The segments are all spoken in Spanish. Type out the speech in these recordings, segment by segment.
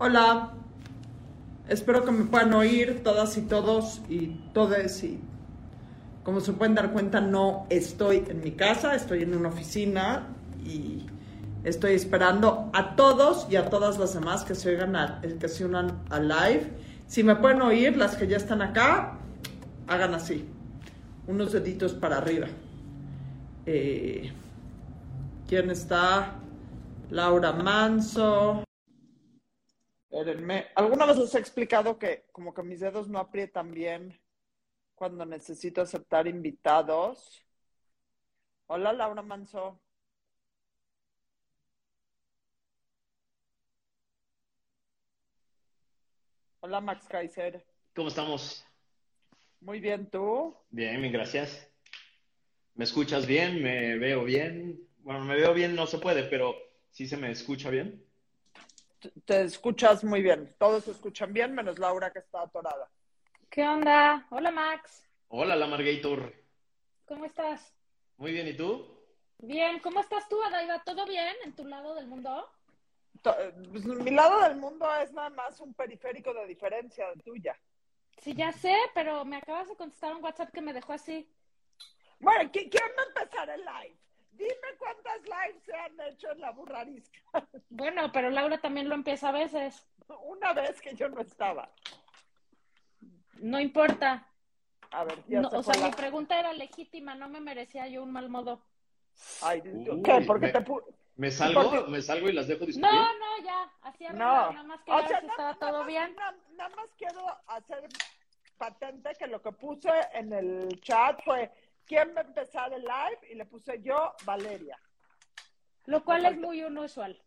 Hola, espero que me puedan oír todas y todos y todes y como se pueden dar cuenta no estoy en mi casa, estoy en una oficina y estoy esperando a todos y a todas las demás que se oigan a- que se unan al live. Si me pueden oír, las que ya están acá, hagan así, unos deditos para arriba. Eh, ¿Quién está? Laura Manso. Espérenme. ¿Alguna vez les he explicado que como que mis dedos no aprietan bien cuando necesito aceptar invitados? Hola, Laura Manso. Hola, Max Kaiser. ¿Cómo estamos? Muy bien, ¿tú? Bien, bien, gracias. ¿Me escuchas bien? ¿Me veo bien? Bueno, me veo bien no se puede, pero sí se me escucha bien. Te- escuchas muy bien. Todos se escuchan bien, menos Laura que está atorada. ¿Qué onda? Hola Max, Hola, la Margator. ¿cómo estás? Muy bien, ¿y tú? Bien, ¿cómo estás tú, Adaiva? ¿Todo bien en tu lado del mundo? Pues, mi lado del mundo es nada más un periférico de diferencia de tuya. Sí, ya sé, pero me acabas de contestar un WhatsApp que me dejó así. Bueno, ¿qui- ¿quién va a empezar el live? Dime cuántas lives se han hecho en la burrarisca. Bueno, pero Laura también lo empieza a veces. Una vez que yo no estaba. No importa. A ver, ya No, se o sea, la- mi pregunta era legítima, no me merecía yo un mal modo. Ay, Uy, ¿Qué? Porque me- te pu- ¿Me salgo? Porque- ¿Me salgo y las dejo No, discutir? no, ya, así No. nada más quería O sea, ver si estaba todo más- bien. na- Nada más quiero hacer patente que lo que puse en el chat fue ¿quién va a empezar el live? Y le puse yo, Valeria. Lo cual es muy inusual,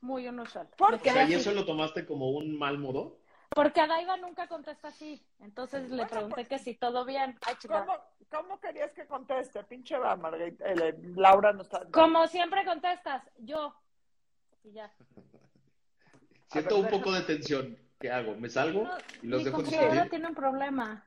muy inusual. ¿Por qué? O quedé sea, ¿y eso lo tomaste como un mal modo? Porque Adaiva nunca contesta así. Entonces le Bueno, pregunté pues- que si todo bien. Ay. ¿Cómo, cómo querías que conteste? Pinche va, Margarita. eh, Laura no está. Como siempre contestas, yo. Y ya. Siento ver, un poco de tensión. ¿Qué hago? ¿Me salgo No, y los mi dejo tiene un problema.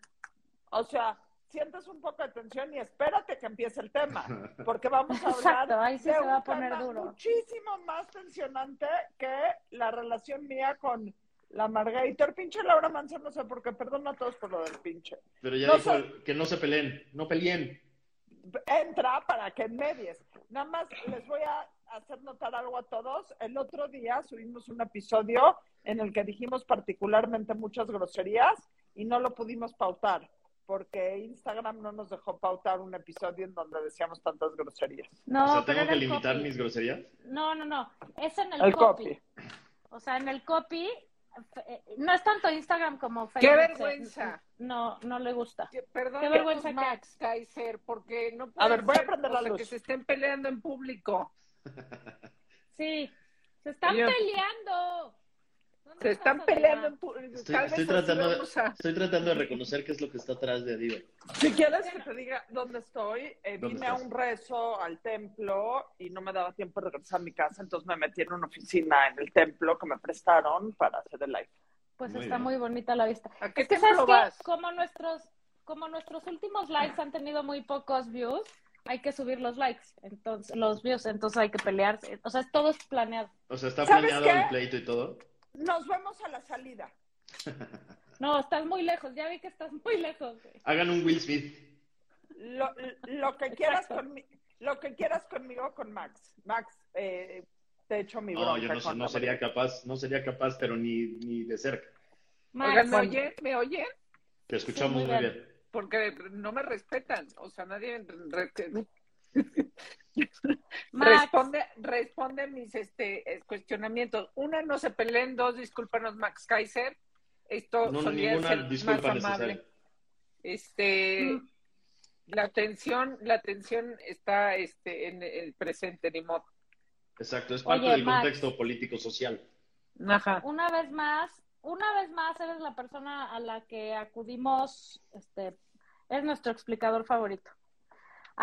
O sea, sientes un poco de tensión y espérate que empiece el tema, porque vamos a hablar Exacto, ahí sí de se va a poner tema duro. muchísimo más tensionante que la relación mía con la Margator. Pinche Laura Manson, no sé por qué, perdón a todos por lo del pinche. Pero ya No dijo que no se peleen. No peleen. Entra para que medies. Nada más les voy a hacer notar algo a todos. El otro día subimos un episodio en el que dijimos particularmente muchas groserías y no lo pudimos pautar porque Instagram no nos dejó pautar un episodio en donde decíamos tantas groserías. No, o sea, ¿tengo que limitar copy. mis groserías? No, no, no. Es en el, El copy. copy. O sea, en el copy. eh, No es tanto Instagram como ¡Qué Facebook. vergüenza! No, no le gusta. Que- Perdón, Qué vergüenza que- Max Kaiser, porque no A puede ver, voy a prender la luz. que se estén peleando en público. Sí. Se están Yo- peleando. ¿Dónde Se están peleando en. Estoy, Tal estoy tratando, a- estoy tratando de reconocer qué es lo que está atrás de Adiva. Si quieres que te diga dónde estoy, eh, ¿Dónde vine a estás? un rezo al templo y no me daba tiempo de regresar a mi casa, entonces me metí en una oficina en el templo que me prestaron para hacer el live. Pues Muy está bien. muy bonita la vista. ¿A qué Es que, templo ¿sabes qué? vas? Como nuestros, como nuestros últimos likes han tenido muy pocos views, hay que subir los likes, entonces, los views, entonces hay que pelearse. O sea, todo es planeado. O sea, está ¿Sabes planeado qué? el pleito y todo. Nos vemos a la salida. No, estás muy lejos, ya vi que estás muy lejos. güey. Hagan un Will Smith. Lo, lo que quieras Exacto. conmi- lo que quieras conmigo con Max. Max, eh, te echo mi No, bronca. yo no, con no sería capaz, no sería capaz, pero ni, ni de cerca. Max, Oigan, ¿me oyen? ¿Me oyen? Te escuchamos muy muy bien. bien. Porque no me respetan. O sea, nadie Max. responde, responde mis este, cuestionamientos. Una, no se peleen. Dos, discúlpanos, Max Kaiser. Esto No, solía ninguna ser más amable. necesaria. Este, Mm. la atención, la atención está este, en el presente, ni modo. Exacto, es parte Oye, del Max. contexto político-social. Ajá. una vez más, una vez más eres la persona a la que acudimos, este, es nuestro explicador favorito.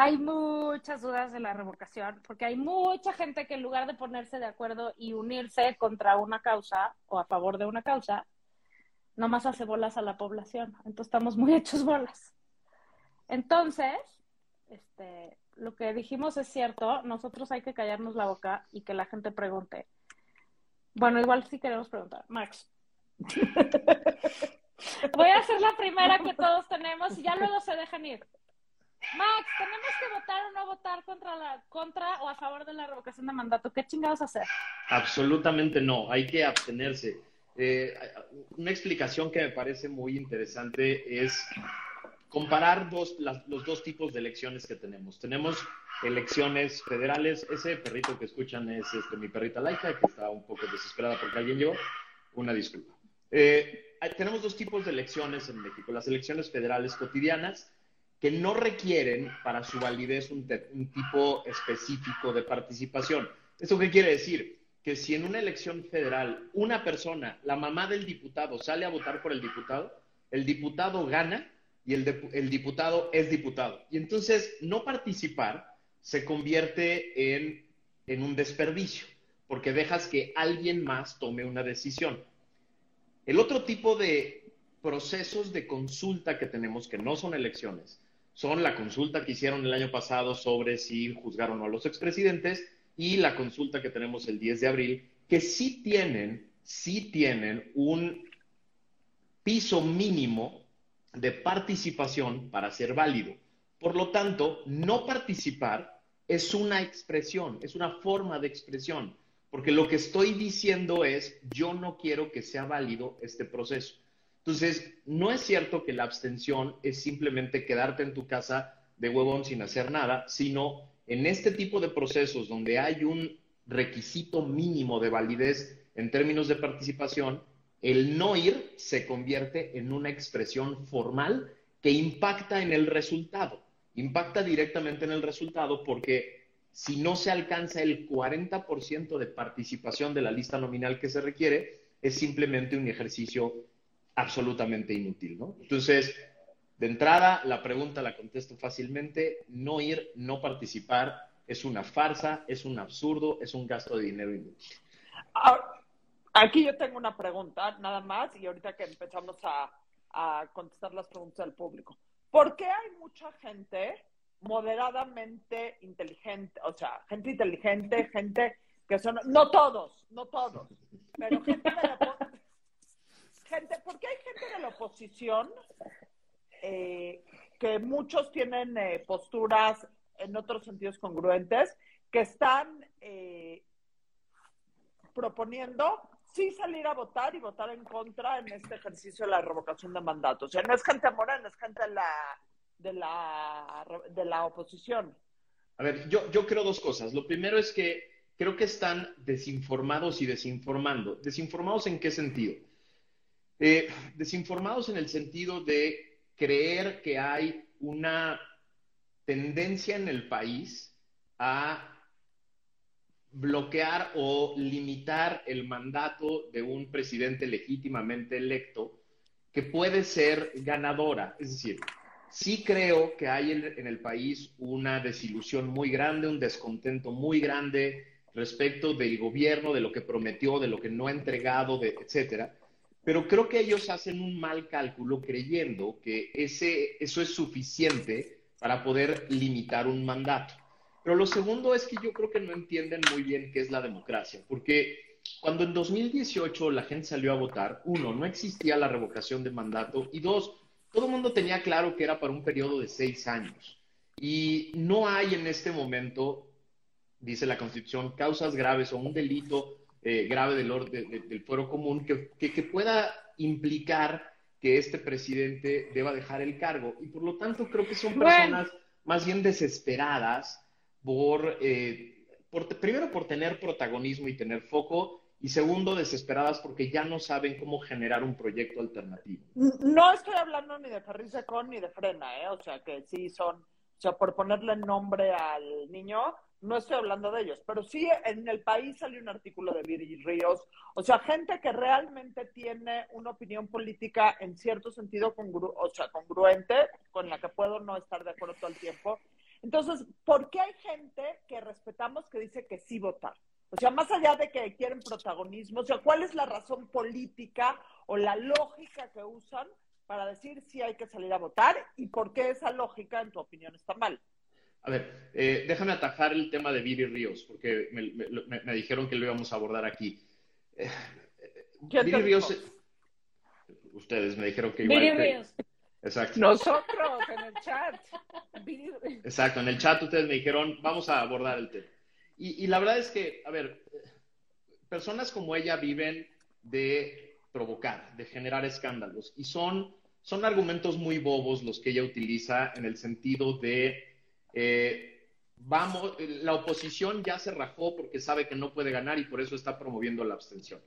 Hay muchas dudas de la revocación, porque hay mucha gente que en lugar de ponerse de acuerdo y unirse contra una causa o a favor de una causa, nomás hace bolas a la población. Entonces estamos muy hechos bolas. Entonces, este, lo que dijimos es cierto, nosotros hay que callarnos la boca y que la gente pregunte. Bueno, igual sí queremos preguntar. Max. Voy a ser la primera que todos tenemos y ya luego se dejan ir. Max, ¿tenemos que votar o no votar contra, la, contra o a favor de la revocación de mandato? ¿Qué chingados hacer? Absolutamente no, hay que abstenerse. Eh, una explicación que me parece muy interesante es comparar dos, los dos tipos de elecciones que tenemos. Tenemos elecciones federales. Ese perrito que escuchan es este, mi perrita laica, que está un poco desesperada porque alguien llegó. Una disculpa. Eh, tenemos dos tipos de elecciones en México. Las elecciones federales cotidianas, que no requieren para su validez un, tipo específico de participación. ¿Esto qué quiere decir? Que si en una elección federal una persona, la mamá del diputado, sale a votar por el diputado, el diputado gana y el, diputado es diputado. Y entonces no participar se convierte en un desperdicio, porque dejas que alguien más tome una decisión. El otro tipo de procesos de consulta que tenemos, que no son elecciones, son la consulta que hicieron el año pasado sobre si juzgaron a los expresidentes y la consulta que tenemos el 10 de abril, que sí tienen, sí tienen un piso mínimo de participación para ser válido. Por lo tanto, no participar es una expresión, es una forma de expresión, porque lo que estoy diciendo es, yo no quiero que sea válido este proceso. Entonces, no es cierto que la abstención es simplemente quedarte en tu casa de huevón sin hacer nada, sino en este tipo de procesos donde hay un requisito mínimo de validez en términos de participación, el no ir se convierte en una expresión formal que impacta en el resultado. Impacta directamente en el resultado porque si no se alcanza el 40% de participación de la lista nominal que se requiere, es simplemente un ejercicio absolutamente inútil, ¿no? Entonces, de entrada, la pregunta la contesto fácilmente, no ir, no participar, es una farsa, es un absurdo, es un gasto de dinero inútil. Aquí yo tengo una pregunta, nada más, y ahorita que empezamos a, contestar las preguntas del público. ¿Por qué hay mucha gente moderadamente inteligente, o sea, gente inteligente, gente que son, no todos, no todos, pero gente gente, ¿por qué hay gente de la oposición eh, que muchos tienen eh, posturas en otros sentidos congruentes, que están eh, proponiendo sí salir a votar y votar en contra en este ejercicio de la revocación de mandato. O sea, no es gente morena, es gente de la, de la, de la oposición. A ver, yo, yo creo dos cosas. Lo primero es que creo que están desinformados y desinformando. ¿Desinformados en qué sentido? Eh, desinformados en el sentido de creer que hay una tendencia en el país a bloquear o limitar el mandato de un presidente legítimamente electo que puede ser ganadora. Es decir, sí creo que hay en, el país una desilusión muy grande, un descontento muy grande respecto del gobierno, de lo que prometió, de lo que no ha entregado, de, etcétera. Pero creo que ellos hacen un mal cálculo creyendo que ese, eso es suficiente para poder limitar un mandato. Pero lo segundo es que yo creo que no entienden muy bien qué es la democracia, porque cuando en 2018 la gente salió a votar, uno, no existía la revocación de mandato y dos, todo el mundo tenía claro que era para un periodo de seis años. Y no hay en este momento, dice la Constitución, causas graves o un delito eh, grave del, del fuero común que, que, pueda implicar que este presidente deba dejar el cargo. Y por lo tanto creo que son personas más bien desesperadas eh, por, primero por tener protagonismo y tener foco, y segundo, desesperadas porque ya no saben cómo generar un proyecto alternativo. No estoy hablando ni de Ferriz Con ni de Frena, ¿eh? o sea que sí son, o sea, por ponerle nombre al niño, no estoy hablando de ellos, pero sí en el país salió un artículo de Viri Ríos, o sea, gente que realmente tiene una opinión política en cierto sentido o sea, congruente, con la que puedo no estar de acuerdo todo el tiempo, entonces, ¿por qué hay gente que respetamos que dice que sí votar? O sea, más allá de que quieren protagonismo, o sea, ¿cuál es la razón política o la lógica que usan para decir si hay que salir a votar y por qué esa lógica, en tu opinión, está mal? A ver, eh, déjame atajar el tema de Viri Ríos, porque me, dijeron que lo íbamos a abordar aquí. Viri Ríos, ustedes me dijeron que igual. Viri Ríos. Exacto. Nosotros en el chat. Exacto, en el chat ustedes me dijeron, vamos a abordar el tema. Y, y la verdad es que, a ver, personas como ella viven de provocar, de generar escándalos. Y son, son argumentos muy bobos los que ella utiliza en el sentido de, eh, vamos, la oposición ya se rajó porque sabe que no puede ganar y por eso está promoviendo la abstención.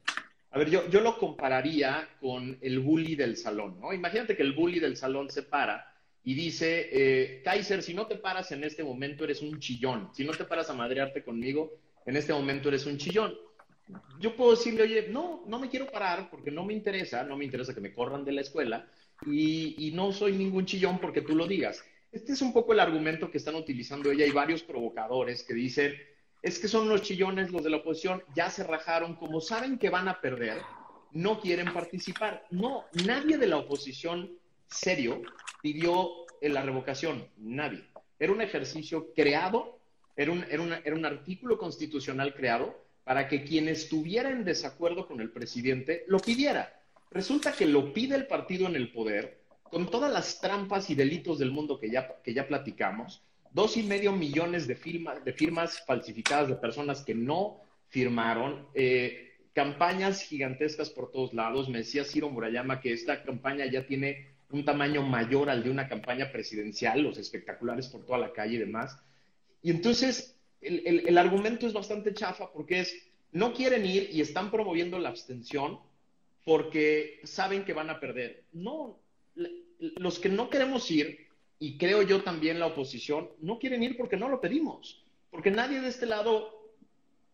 A ver, yo, yo lo compararía con el bully del salón, ¿no? Imagínate que el bully del salón se para y dice, eh, Kaiser, si no te paras en este momento eres un chillón, si no te paras a madrearte conmigo, en este momento eres un chillón. Yo puedo decirle, oye, no, no me quiero parar porque no me interesa, no me interesa que me corran de la escuela y, y no soy ningún chillón porque tú lo digas. Este es un poco el argumento que están utilizando ella y varios provocadores que dicen, es que son los chillones los de la oposición, ya se rajaron, como saben que van a perder, no quieren participar. No, nadie de la oposición serio pidió la revocación, nadie. Era un ejercicio creado, era un, era, era un artículo constitucional creado para que quien estuviera en desacuerdo con el presidente lo pidiera. Resulta que lo pide el partido en el poder, con todas las trampas y delitos del mundo que ya, que ya platicamos, dos y medio millones de, firma, de firmas falsificadas de personas que no firmaron, eh, campañas gigantescas por todos lados. Me decía Ciro Murayama que esta campaña ya tiene un tamaño mayor al de una campaña presidencial, los espectaculares por toda la calle y demás. Y entonces el, el, el argumento es bastante chafa porque es, no quieren ir y están promoviendo la abstención porque saben que van a perder. No, los que no queremos ir y creo yo también la oposición, no quieren ir porque no lo pedimos. Porque nadie de este lado,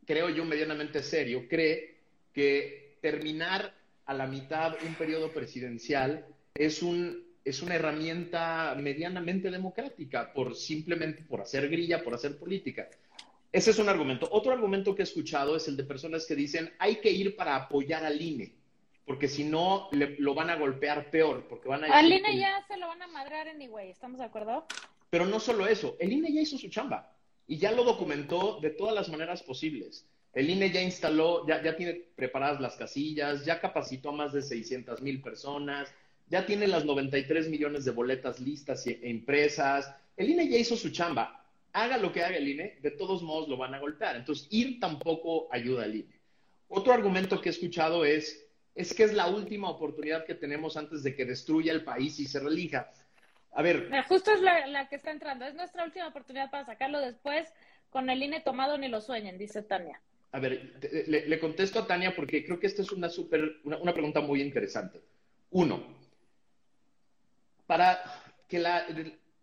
creo yo medianamente serio, cree que terminar a la mitad un periodo presidencial es, un, es una herramienta medianamente democrática, por simplemente por hacer grilla, por hacer política. Ese es un argumento. Otro argumento que he escuchado es el de personas que dicen hay que ir para apoyar al INE porque si no le, lo van a golpear peor, porque van a... Al INE ya se lo van a madrar anyway, ¿estamos de acuerdo? Pero no solo eso, el INE ya hizo su chamba y ya lo documentó de todas las maneras posibles. El INE ya instaló, ya, ya tiene preparadas las casillas, ya capacitó a más de 600 mil personas, ya tiene las 93 millones de boletas listas e impresas. El INE ya hizo su chamba. Haga lo que haga el INE, de todos modos lo van a golpear. Entonces, ir tampoco ayuda al INE. Otro argumento que he escuchado es, es que es la última oportunidad que tenemos antes de que destruya el país y se relija. A ver. Justo es la, la, que está entrando. Es nuestra última oportunidad para sacarlo después. Con el INE tomado ni lo sueñen, dice Tania. A ver, le, le contesto a Tania porque creo que esta es una, super, una, una pregunta muy interesante. Uno, para que la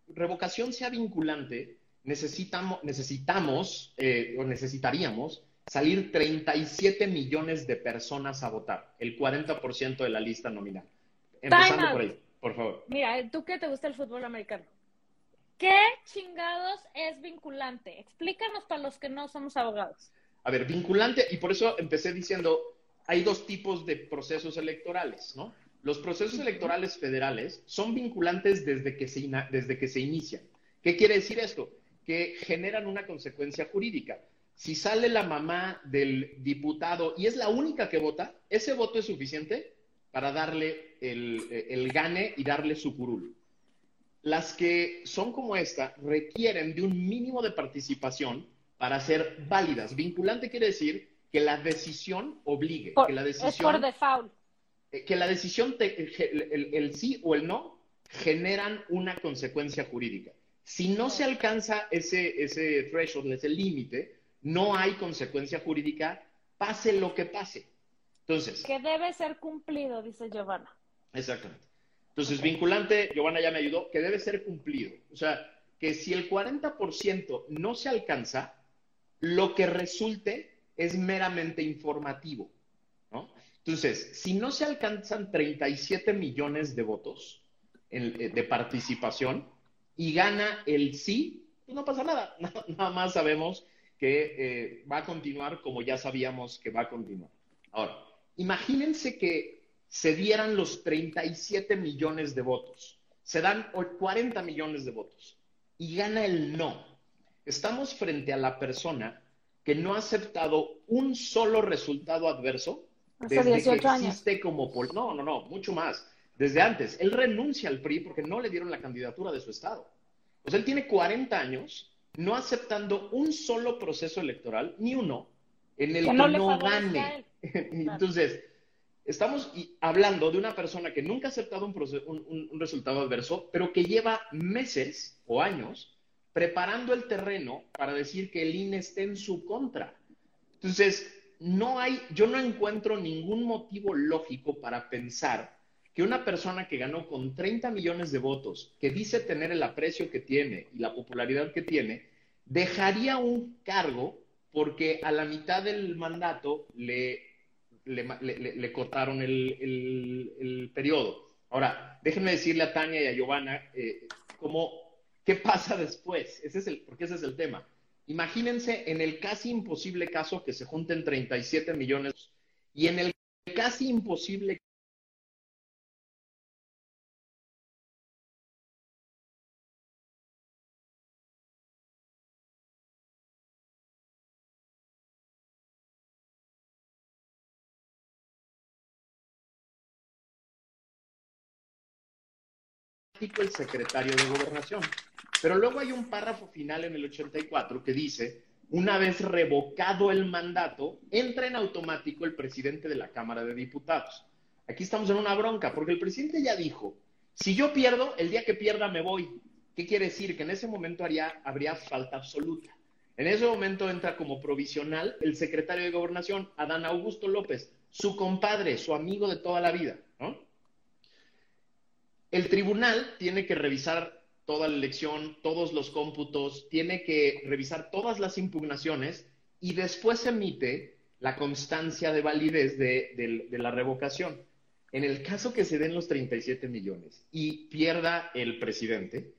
revocación sea vinculante, necesitamos, necesitamos eh, o necesitaríamos salir 37 millones de personas a votar, el 40% de la lista nominal. Empezando por ahí, por favor. Mira, tú que te gusta el fútbol americano, ¿qué chingados es vinculante? Explícanos para los que no somos abogados. A ver, vinculante, y por eso empecé diciendo, hay dos tipos de procesos electorales, ¿no? Los procesos electorales federales son vinculantes desde que se, desde que se inician. ¿Qué quiere decir esto? Que generan una consecuencia jurídica si sale la mamá del diputado y es la única que vota, ese voto es suficiente para darle el, el, gane y darle su curul. Las que son como esta requieren de un mínimo de participación para ser válidas. Vinculante quiere decir que la decisión obligue, por, que la decisión... Es por default. Que la decisión, te, el, el, el sí o el no, generan una consecuencia jurídica. Si no se alcanza ese, ese threshold, ese límite, no hay consecuencia jurídica, pase lo que pase. Entonces. Que debe ser cumplido, dice Giovanna. Exactamente. Entonces, okay. vinculante, Giovanna ya me ayudó, que debe ser cumplido. O sea, que si el 40% no se alcanza, lo que resulte es meramente informativo. ¿no? Entonces, si no se alcanzan 37 millones de votos en, eh, de participación y gana el sí, pues no pasa nada. Nada más sabemos que eh, va a continuar como ya sabíamos que va a continuar. Ahora, imagínense que se dieran los 37 millones de votos, se dan 40 millones de votos y gana el no. Estamos frente a la persona que no ha aceptado un solo resultado adverso Hace desde 18 que años. existe como... pol- No, no, no, mucho más. Desde antes. Él renuncia al PRI porque no le dieron la candidatura de su estado. O sea, él tiene 40 años no aceptando un solo proceso electoral, ni uno, en el Que que no gane. Entonces, estamos hablando de una persona que nunca ha aceptado un, proce- un- un- un resultado adverso, pero que lleva meses o años preparando el terreno para decir que el INE esté en su contra. Entonces, no hay, yo no encuentro ningún motivo lógico para pensar que una persona que ganó con 30 millones de votos, que dice tener el aprecio que tiene y la popularidad que tiene, dejaría un cargo porque a la mitad del mandato le, le, cortaron el, el- periodo. Ahora, déjenme decirle a Tania y a Giovanna eh, qué pasa después, ese es el, porque ese es el tema. Imagínense en el casi imposible caso que se junten 37 millones y en el casi imposible el secretario de gobernación. Pero luego hay un párrafo final en el 84 que dice, una vez revocado el mandato, entra en automático el presidente de la Cámara de Diputados. Aquí estamos en una bronca, porque el presidente ya dijo, si yo pierdo, el día que pierda me voy. ¿Qué quiere decir? Que en ese momento haría, habría falta absoluta. En ese momento entra como provisional el secretario de Gobernación, Adán Augusto López, su compadre, su amigo de toda la vida, ¿no? El tribunal tiene que revisar toda la elección, todos los cómputos, tiene que revisar todas las impugnaciones y después emite la constancia de validez de, la revocación. En el caso que se den los 37 millones y pierda el presidente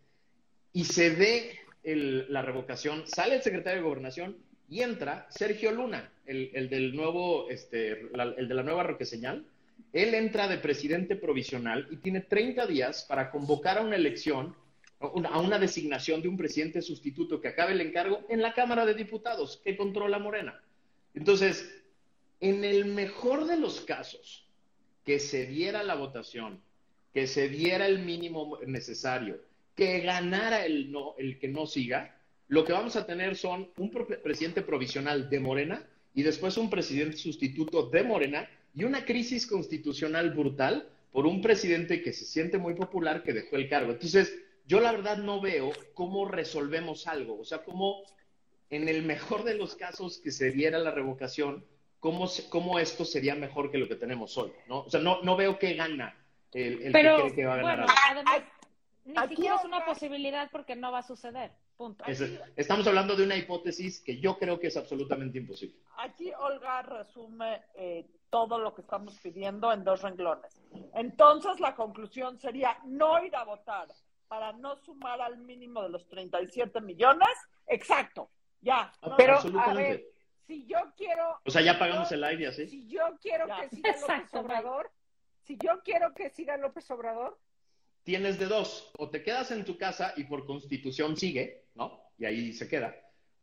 y se dé el- la revocación, sale el secretario de Gobernación y entra Sergio Luna, el, el del nuevo, este, la- el de la nueva Roque Señal, él entra de presidente provisional y tiene 30 días para convocar a una elección, a una, designación de un presidente sustituto que acabe el encargo en la Cámara de Diputados, que controla Morena. Entonces, en el mejor de los casos, que se diera la votación, que se diera el mínimo necesario, que ganara el, no, el que no siga, lo que vamos a tener son un presidente provisional de Morena y después un presidente sustituto de Morena y una crisis constitucional brutal por un presidente que se siente muy popular que dejó el cargo. Entonces, yo la verdad no veo cómo resolvemos algo, o sea, cómo en el mejor de los casos que se diera la revocación, cómo, cómo esto sería mejor que lo que tenemos hoy, ¿no? O sea, no, no veo qué gana el, el Pero, que cree que va a ganar bueno, algo. además, ni Aquí siquiera es una posibilidad porque no va a suceder. Punto. Es. Estamos hablando de una hipótesis que yo creo que es absolutamente imposible. Aquí Olga resume eh, todo lo que estamos pidiendo en dos renglones. Entonces la conclusión sería no ir a votar para no sumar al mínimo de los 37 millones. Exacto, ya. no- Pero, a ver, si yo quiero... O sea, ya pagamos el aire así. Si yo quiero Ya. que siga López Obrador, si yo quiero que siga López Obrador, tienes de dos, o te quedas en tu casa y por constitución sigue, ¿no? Y ahí se queda,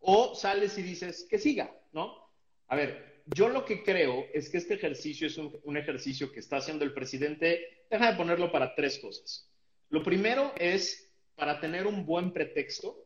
o sales y dices que siga, ¿no? A ver, yo lo que creo es que este ejercicio es un, un ejercicio que está haciendo el presidente, déjame ponerlo para tres cosas. Lo primero es para tener un buen pretexto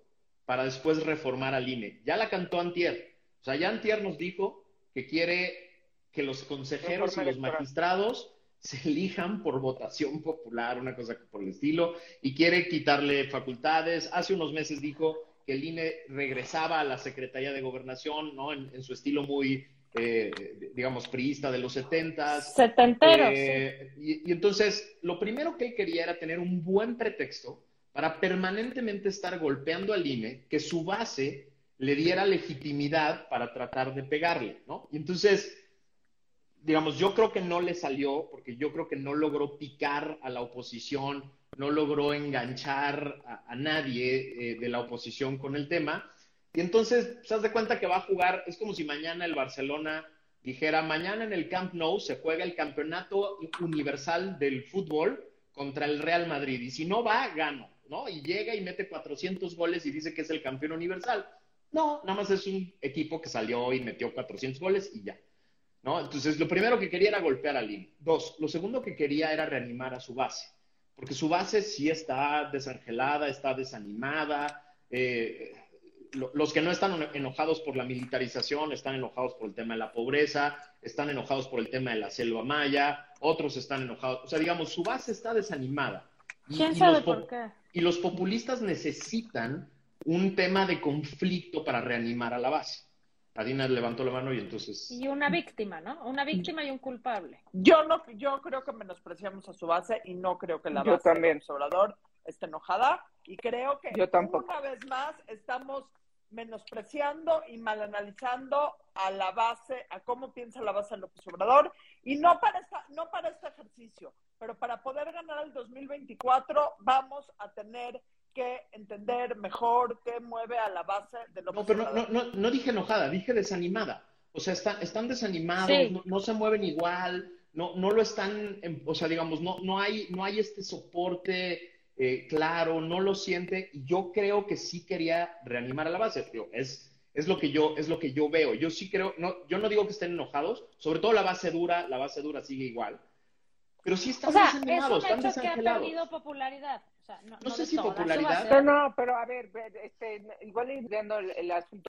para después reformar al INE. Ya la cantó Antier. O sea, ya Antier nos dijo que quiere que los consejeros y los magistrados se elijan por votación popular, una cosa por el estilo, y quiere quitarle facultades. Hace unos meses dijo que el INE regresaba a la Secretaría de Gobernación, ¿no? En, en su estilo muy, eh, digamos, priista de los setentas. Setenteros. Eh, y, y entonces, lo primero que él quería era tener un buen pretexto para permanentemente estar golpeando al INE, que su base le diera legitimidad para tratar de pegarle, ¿no? Y entonces, digamos, yo creo que no le salió, porque yo creo que no logró picar a la oposición, no logró enganchar a, a nadie eh, de la oposición con el tema. Y entonces, se das de cuenta que va a jugar, es como si mañana el Barcelona dijera, mañana en el Camp Nou se juega el campeonato universal del fútbol contra el Real Madrid. Y si no va, gano, ¿no? Y llega y mete 400 goles y dice que es el campeón universal. No, nada más es un equipo que salió y metió 400 goles y ya. ¿no? Entonces, lo primero que quería era golpear al INE. Dos, lo segundo que quería era reanimar a su base, porque su base sí está desangelada, está desanimada. Eh, los que no están enojados por la militarización están enojados por el tema de la pobreza, están enojados por el tema de la selva maya, otros están enojados, o sea, digamos, su base está desanimada. ¿Quién sabe por qué? Y los populistas necesitan un tema de conflicto para reanimar a la base. Adina levantó la mano y entonces. Y una víctima, ¿no? Una víctima y un culpable. Yo no, yo creo que menospreciamos a su base y no creo que la base también. del Obrador esté enojada. Y creo que yo tampoco. una vez más estamos menospreciando y mal analizando a la base, a cómo piensa la base de López Obrador, y no para, esta, no para este ejercicio, pero para poder ganar el 2024 vamos a tener que entender mejor qué mueve a la base de lo No, pero no, no, no, dije enojada, dije desanimada. O sea, está, están desanimados, no, se mueven igual, no, no lo están, o sea, digamos, no, no, hay, no hay este soporte eh, claro, no lo siente. Y yo creo que sí quería reanimar a la base. es, es, lo que yo, es lo que yo veo. Yo sí creo, no, yo no digo que estén enojados, sobre todo la base dura, la base dura sigue igual. Pero sí están o sea, desanimados, es un hecho que ha perdido popularidad. no, sé si popularidad. No, no, pero a ver, este, igual viendo el, asunto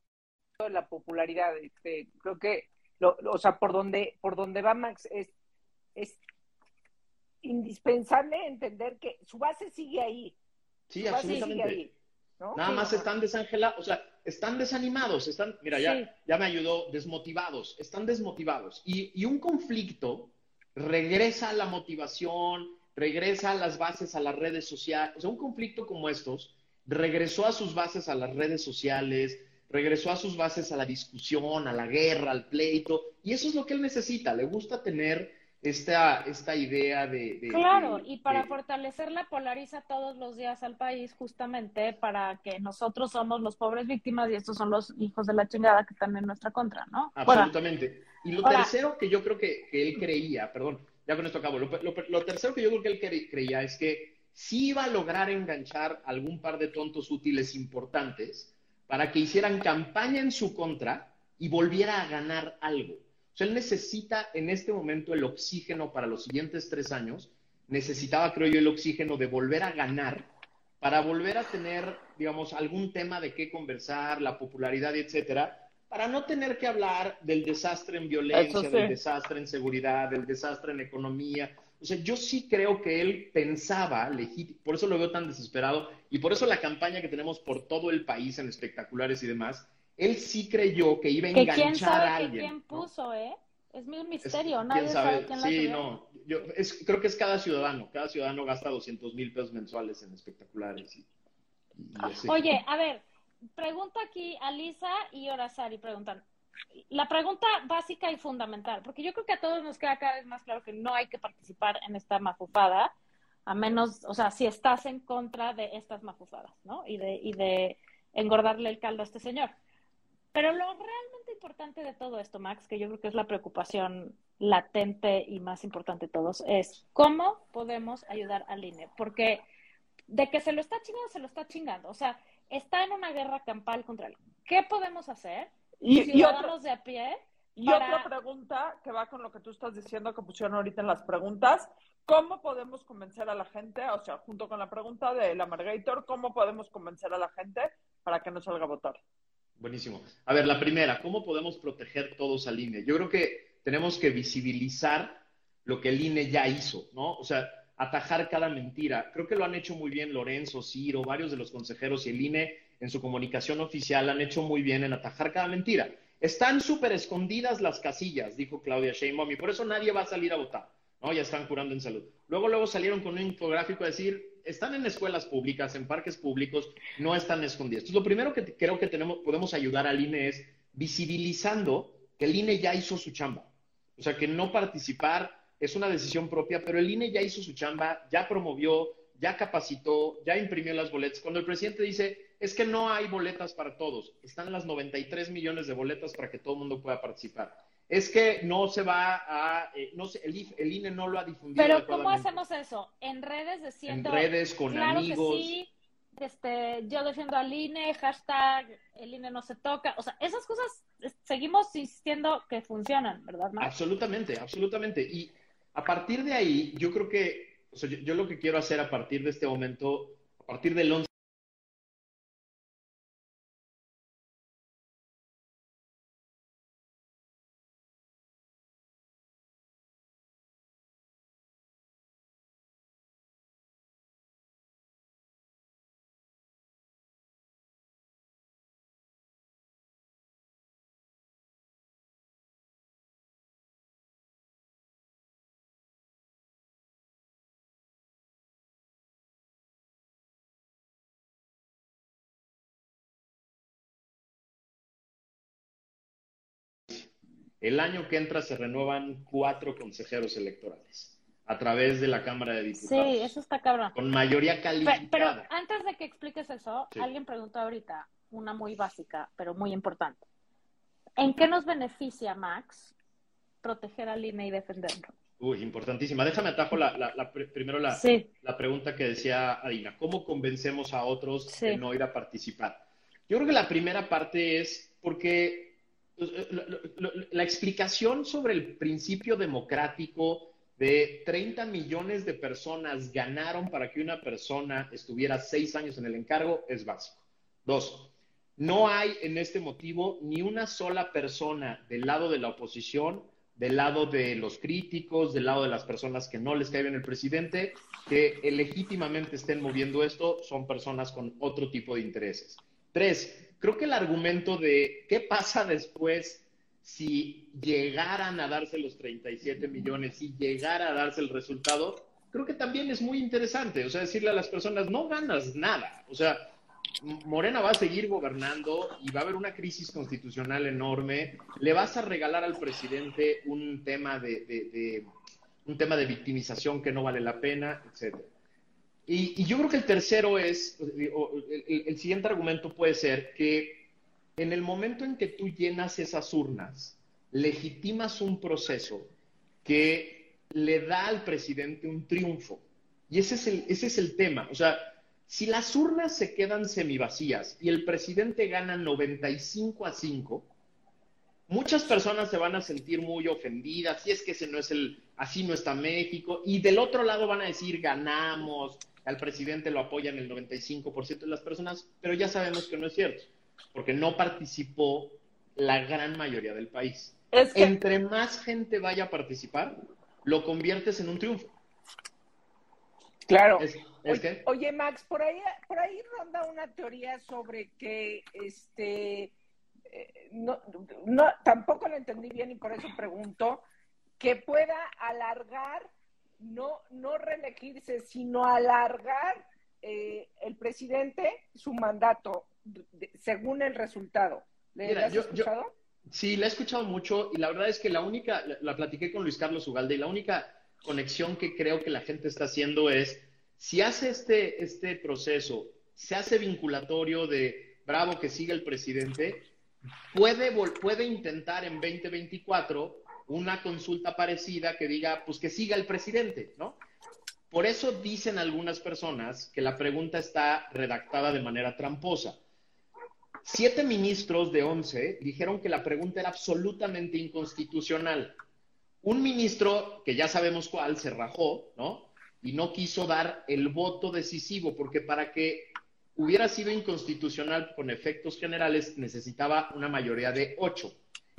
de la popularidad, este, creo que, lo, o sea, por donde, por donde va Max es, es indispensable entender que su base sigue ahí. Sí, absolutamente. Nada más están desangelados, o sea, están desanimados, están, mira, ya, ya me ayudó, desmotivados, están desmotivados. Y, y un conflicto regresa a la motivación, regresa a las bases, a las redes sociales. O sea, un conflicto como estos regresó a sus bases a las redes sociales, regresó a sus bases a la discusión, a la guerra, al pleito. Y eso es lo que él necesita. Le gusta tener esta, esta idea de... claro, y para fortalecerla polariza todos los días al país justamente para que nosotros somos los pobres víctimas y estos son los hijos de la chingada que están en nuestra contra, ¿no? Absolutamente. y lo tercero que yo creo que, él creía, perdón, ya con esto acabo, lo, tercero que yo creo que él creía es que sí iba a lograr enganchar algún par de tontos útiles importantes para que hicieran campaña en su contra y volviera a ganar algo sea, él necesita en este momento el oxígeno para los siguientes tres años. Necesitaba, creo yo, el oxígeno de volver a ganar para volver a tener, digamos, algún tema de qué conversar, la popularidad, etcétera, para no tener que hablar del desastre en violencia, del desastre en seguridad, del desastre en economía. O sea, yo sí creo que él pensaba, por eso lo veo tan desesperado, y por eso la campaña que tenemos por todo el país en espectaculares y demás, él sí creyó que iba a enganchar quién sabe a alguien. quién puso, ¿eh? Es un misterio, nadie sabe? quién la Sí, no, yo creo que es cada ciudadano. Cada ciudadano gasta 200 mil pesos mensuales en espectaculares. Y, Oye, a ver, pregunta aquí a Lisa y Orazari preguntan. La pregunta básica y fundamental, porque yo creo que a todos nos queda cada vez más claro que no hay que participar en esta mafufada, a menos, o sea, si estás en contra de estas mafufadas, ¿no? Y de, y de engordarle el caldo a este señor. Pero lo realmente importante de todo esto, Max, que yo creo que es la preocupación latente y más importante de todos, es cómo podemos ayudar al INE. Porque de que se lo está chingando, se lo está chingando. O sea, está en una guerra campal contra él. ¿Qué podemos hacer? Y, ciudadanos de a pie. Y otra pregunta que va con lo que tú estás diciendo que pusieron ahorita en las preguntas. ¿Cómo podemos convencer a la gente, o sea, junto con la pregunta de la Margator, cómo podemos convencer a la gente para que no salga a votar? Buenísimo. A ver, la primera, ¿cómo podemos proteger todos al INE? Yo creo que tenemos que visibilizar lo que el INE ya hizo, ¿no? O sea, atajar cada mentira. Creo que lo han hecho muy bien Lorenzo, Ciro, varios de los consejeros y el INE en su comunicación oficial han hecho muy bien en atajar cada mentira. Están súper escondidas las casillas, dijo Claudia Sheinbaum, y por eso nadie va a salir a votar, ¿no? Ya están curando en salud. Luego, luego salieron con un infográfico a decir, están en escuelas públicas, en parques públicos, no están escondidos. Entonces, lo primero que creo que tenemos, podemos ayudar al INE es visibilizando que el INE ya hizo su chamba. O sea, que no participar es una decisión propia, pero el INE ya hizo su chamba, ya promovió, ya capacitó, ya imprimió las boletas. Cuando el presidente dice, es que no hay boletas para todos, están las 93 millones de boletas para que todo el mundo pueda participar es que no se va a, eh, no sé, el, el, INE no lo ha difundido. Pero ¿cómo hacemos eso? En redes de En redes, con amigos. sí. este, yo defiendo al INE, hashtag el INE no se toca. O sea, esas cosas seguimos insistiendo que funcionan, ¿verdad? Absolutamente, absolutamente. Y a partir de ahí, yo creo que, o sea, yo, yo, lo que quiero hacer a partir de este momento, a partir del 11 El año que entra se renuevan cuatro consejeros electorales a través de la Cámara de Diputados. Sí, eso está cabrón. Con mayoría calificada. Pero, pero antes de que expliques eso, sí. alguien preguntó ahorita una muy básica, pero muy importante. ¿En qué nos beneficia, Max, proteger al INE y defenderlo? Uy, importantísima. Déjame atajo la, la, la primero la, sí. la, pregunta que decía Adina. ¿Cómo convencemos a otros sí. de no ir a participar? Yo creo que la primera parte es porque la explicación sobre el principio democrático de 30 millones de personas ganaron para que una persona estuviera seis años en el encargo es básico. Dos, no hay en este motivo ni una sola persona del lado de la oposición, del lado de los críticos, del lado de las personas que no les cae bien el presidente, que legítimamente estén moviendo esto, son personas con otro tipo de intereses. Tres, creo que el argumento de qué pasa después si llegaran a darse los 37 millones, si llegara a darse el resultado, creo que también es muy interesante. O sea, decirle a las personas, no ganas nada. O sea, Morena va a seguir gobernando y va a haber una crisis constitucional enorme. Le vas a regalar al presidente un tema de, de, de un tema de victimización que no vale la pena, etcétera. Y, yo creo que el tercero es, el, el, siguiente argumento puede ser que en el momento en que tú llenas esas urnas, legitimas un proceso que le da al presidente un triunfo. Y ese es el, ese es el tema. O sea, si las urnas se quedan semivacías y el presidente gana 95 a 5, muchas personas se van a sentir muy ofendidas, si es que ese no es el, así no está México, y del otro lado van a decir ganamos, al presidente lo apoyan el 95% de las personas, pero ya sabemos que no es cierto, porque no participó la gran mayoría del país. Es que... Entre más gente vaya a participar, lo conviertes en un triunfo. Claro. ¿Es, es oye, que? oye, Max, por ahí, por ahí ronda una teoría sobre que este eh, no, no, tampoco lo entendí bien y por eso pregunto, que pueda alargar no, no reelegirse, sino alargar eh, el presidente su mandato de, según el resultado. ¿Le Mira, has yo, escuchado? Yo, sí, la he escuchado mucho y la verdad es que la única, la, la platiqué con Luis Carlos Ugalde y la única conexión que creo que la gente está haciendo es, si hace este, este proceso, se hace vinculatorio de bravo que siga el presidente, puede, puede intentar en 2024 una consulta parecida que diga, pues que siga el presidente, ¿no? Por eso dicen algunas personas que la pregunta está redactada de manera tramposa. Siete ministros de once dijeron que la pregunta era absolutamente inconstitucional. Un ministro, que ya sabemos cuál, se rajó, ¿no? Y no quiso dar el voto decisivo, porque para que hubiera sido inconstitucional con efectos generales necesitaba una mayoría de ocho.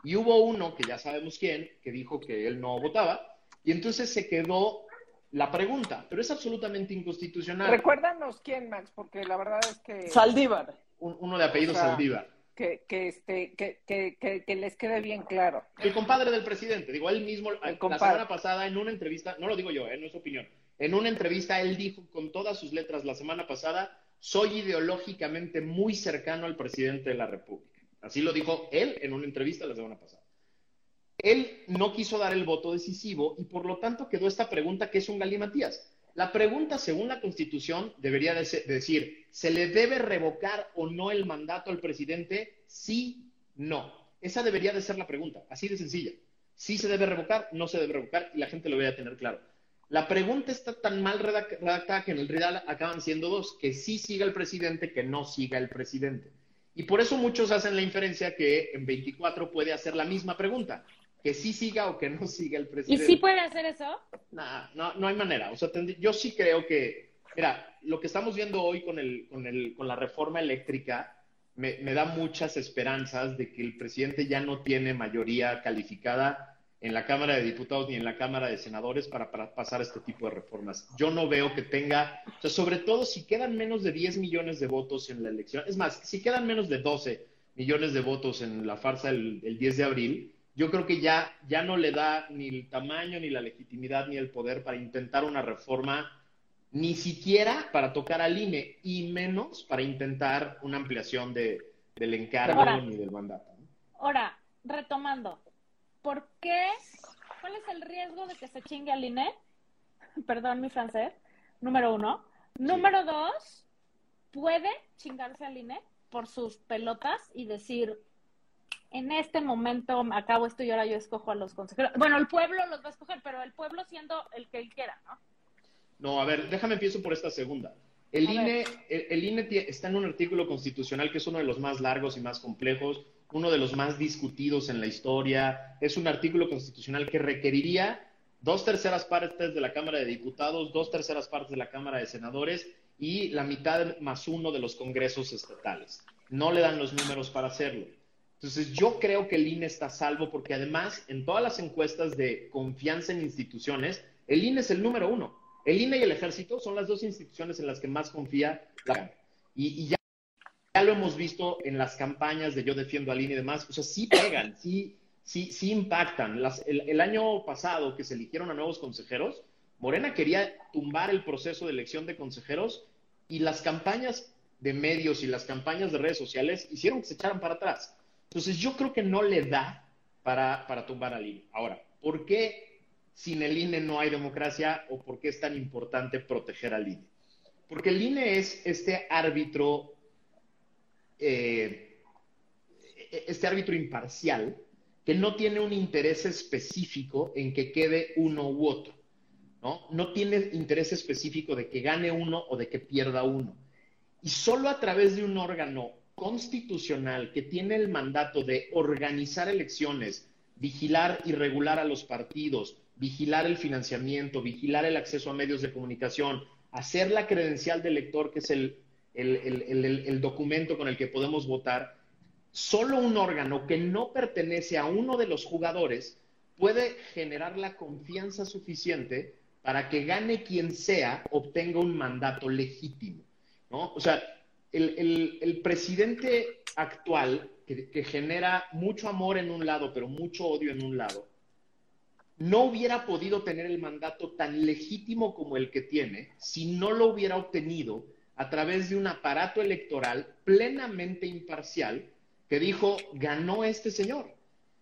Y hubo uno, que ya sabemos quién, que dijo que él no votaba, y entonces se quedó la pregunta, pero es absolutamente inconstitucional. Recuérdanos quién, Max, porque la verdad es que... Saldívar. Un, uno de apellido O sea, Saldívar. Que, que, este, que, que, que, que les quede bien claro. El compadre del presidente, digo, él mismo, la compadre. semana pasada, en una entrevista, no lo digo yo, eh, no es opinión, en una entrevista él dijo con todas sus letras la semana pasada, soy ideológicamente muy cercano al presidente de la República. Así lo dijo él en una entrevista la semana pasada. Él no quiso dar el voto decisivo y por lo tanto quedó esta pregunta que es un galimatías. La pregunta, según la Constitución, debería decir, ¿se le debe revocar o no el mandato al presidente? Sí, no. Esa debería de ser la pregunta, así de sencilla. Sí se debe revocar, no se debe revocar y la gente lo debería tener claro. La pregunta está tan mal redactada que en el realidad acaban siendo dos, que sí siga el presidente, que no siga el presidente. Y por eso muchos hacen la inferencia que en 24 puede hacer la misma pregunta, que sí siga o que no siga el presidente. ¿Y sí puede hacer eso? Nah, no, no hay manera. O sea, yo sí creo que, mira, lo que estamos viendo hoy con, el, con, el, con la reforma eléctrica me, me da muchas esperanzas de que el presidente ya no tiene mayoría calificada en la Cámara de Diputados ni en la Cámara de Senadores para, pasar este tipo de reformas. Yo no veo que tenga, o sea, sobre todo si quedan menos de 10 millones de votos en la elección, es más, si quedan menos de 12 millones de votos en la farsa el, 10 de abril, yo creo que ya, ya no le da ni el tamaño, ni la legitimidad, ni el poder para intentar una reforma, ni siquiera para tocar al INE, y menos para intentar una ampliación de, del encargo ni del mandato. Ahora, retomando, ¿por qué? ¿Cuál es el riesgo de que se chingue al INE? Perdón mi francés. Número uno. Número dos, puede chingarse al INE por sus pelotas y decir, en este momento acabo esto y ahora yo escojo a los consejeros. Bueno, el pueblo los va a escoger, pero el pueblo siendo el que él quiera, ¿no? No, a ver, déjame empiezo por esta segunda. El INE, el INE está en un artículo constitucional que es uno de los más largos y más complejos uno de los más discutidos en la historia. Es un artículo constitucional que requeriría dos terceras partes de la Cámara de Diputados, dos terceras partes de la Cámara de Senadores y la mitad más uno de los congresos estatales. No le dan los números para hacerlo. Entonces, yo creo que el INE está salvo porque además, en todas las encuestas de confianza en instituciones, el INE es el número uno. El INE y el Ejército son las dos instituciones en las que más confía la y, y ya ya lo hemos visto en las campañas de Yo Defiendo al INE y demás, o sea, sí pegan, sí, sí, sí impactan. el, año pasado que se eligieron a nuevos consejeros, Morena quería tumbar el proceso de elección de consejeros y las campañas de medios y las campañas de redes sociales hicieron que se echaran para atrás. Entonces yo creo que no le da para, para tumbar al INE. Ahora, ¿por qué sin el INE no hay democracia o por qué es tan importante proteger al INE? Porque el INE es este árbitro eh, este árbitro imparcial que no tiene un interés específico en que quede uno u otro, ¿no? No tiene interés específico de que gane uno o de que pierda uno. Y solo a través de un órgano constitucional que tiene el mandato de organizar elecciones, vigilar y regular a los partidos, vigilar el financiamiento, vigilar el acceso a medios de comunicación, hacer la credencial de elector, que es el el, documento con el que podemos votar, solo un órgano que no pertenece a uno de los jugadores puede generar la confianza suficiente para que gane quien sea, obtenga un mandato legítimo. ¿no? O sea, el, presidente actual, que, que, genera mucho amor en un lado, pero mucho odio en un lado, no hubiera podido tener el mandato tan legítimo como el que tiene si no lo hubiera obtenido a través de un aparato electoral plenamente imparcial que dijo, ganó este señor.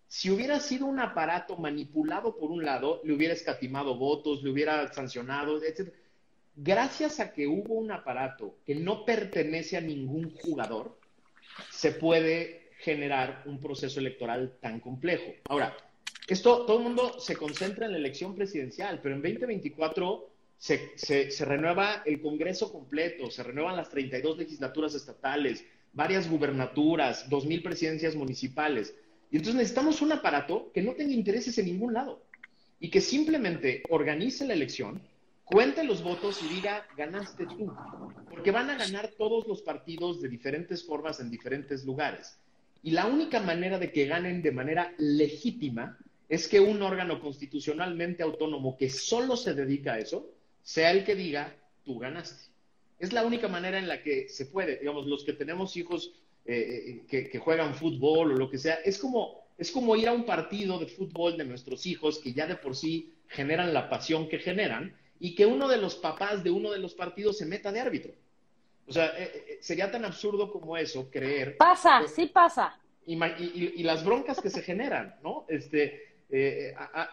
Si hubiera sido un aparato manipulado por un lado, le hubiera escatimado votos, le hubiera sancionado, etc. Gracias a que hubo un aparato que no pertenece a ningún jugador, se puede generar un proceso electoral tan complejo. Ahora, esto, todo el mundo se concentra en la elección presidencial, pero en 2024 se, renueva el Congreso completo, se renuevan las 32 legislaturas estatales, varias gubernaturas, 2.000 presidencias municipales. Y entonces necesitamos un aparato que no tenga intereses en ningún lado y que simplemente organice la elección, cuente los votos y diga, ganaste tú. Porque van a ganar todos los partidos de diferentes formas en diferentes lugares. Y la única manera de que ganen de manera legítima es que un órgano constitucionalmente autónomo que solo se dedica a eso, sea el que diga, tú ganaste. Es la única manera en la que se puede, digamos, los que tenemos hijos eh, eh, que, juegan fútbol o lo que sea, es como, es como ir a un partido de fútbol de nuestros hijos que ya de por sí generan la pasión que generan y que uno de los papás de uno de los partidos se meta de árbitro. O sea, eh, sería tan absurdo como eso, creer. Pasa, sí pasa. Y, y, las broncas que se generan, ¿no? Este,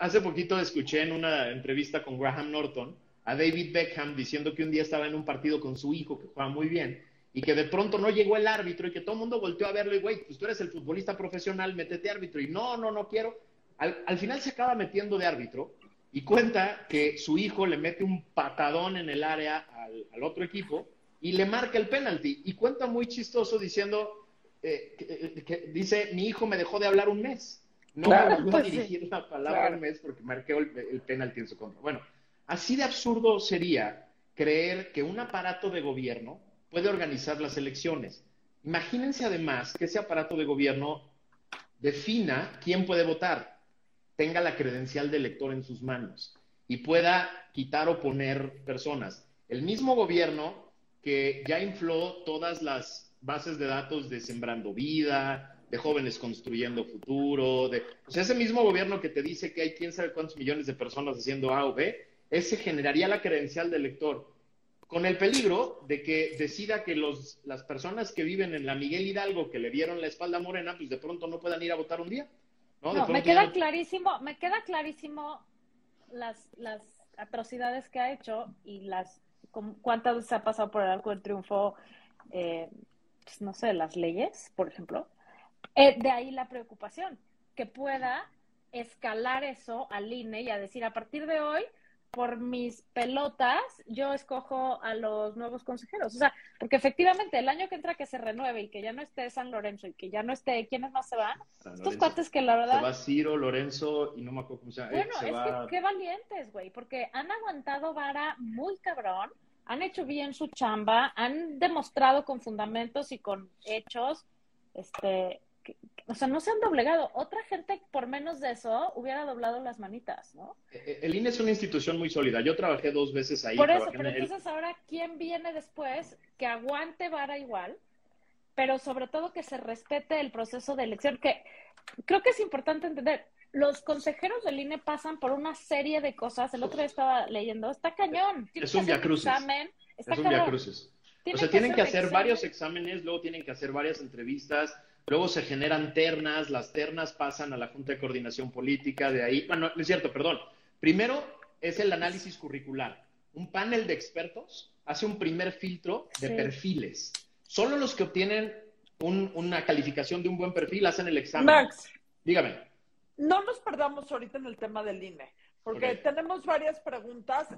hace poquito escuché en una entrevista con Graham Norton a David Beckham diciendo que un día estaba en un partido con su hijo que juega muy bien y que de pronto no llegó el árbitro y que todo el mundo volteó a verlo y, güey, pues tú eres el futbolista profesional, métete árbitro. Y no, no, no quiero. Al, final se acaba metiendo de árbitro y cuenta que su hijo le mete un patadón en el área al, otro equipo y le marca el penalti. Y cuenta muy chistoso diciendo, eh, que, dice, mi hijo me dejó de hablar un mes. No me volvió a pues dirigir la palabra un mes porque marqué el, el penalti en su contra. Bueno, así de absurdo sería creer que un aparato de gobierno puede organizar las elecciones. Imagínense además que ese aparato de gobierno defina quién puede votar, tenga la credencial de elector en sus manos y pueda quitar o poner personas. El mismo gobierno que ya infló todas las bases de datos de Sembrando Vida, de Jóvenes Construyendo Futuro, de, o sea, ese mismo gobierno que te dice que hay quién sabe cuántos millones de personas haciendo A o B, ese generaría la credencial de elector con el peligro de que decida que los, las personas que viven en la Miguel Hidalgo, que le dieron la espalda morena, pues de pronto no puedan ir a votar un día. No, me queda clarísimo, me queda clarísimo las, las atrocidades que ha hecho y las cuántas veces ha pasado por el arco del triunfo, eh, pues, no sé, las leyes, por ejemplo. Eh, de ahí la preocupación, que pueda escalar eso al INE y a decir, a partir de hoy, por mis pelotas, yo escojo a los nuevos consejeros. O sea, porque efectivamente el año que entra que se renueve y que ya no esté San Lorenzo y que ya no esté, ¿quiénes más se van? Estos cuates que la verdad. Se va Ciro, Lorenzo y no me acuerdo cómo se llama. Bueno, es que qué valientes, güey, porque han aguantado vara muy cabrón, han hecho bien su chamba, han demostrado con fundamentos y con hechos, este, o sea, no se han doblegado. Otra gente, por menos de eso, hubiera doblado las manitas, ¿no? Eh, eh, el INE es una institución muy sólida. Yo trabajé dos veces ahí. Por eso, pero entonces ahora, ¿quién viene después que aguante vara igual? Pero sobre todo que se respete el proceso de elección, que creo que es importante entender. Los consejeros del INE pasan por una serie de cosas. El otro día estaba leyendo, está cañón. Es un viacrucis. Es un viacrucis. O sea, tienen que hacer varios exámenes, luego tienen que hacer varias entrevistas, Luego se generan ternas, las ternas pasan a la Junta de Coordinación Política, de ahí, bueno, no es cierto, perdón. Primero es el análisis curricular. Un panel de expertos hace un primer filtro de perfiles. Solo los que obtienen una calificación de un buen perfil hacen el examen. Max. Dígame. No nos perdamos ahorita en el tema del INE, porque tenemos varias preguntas.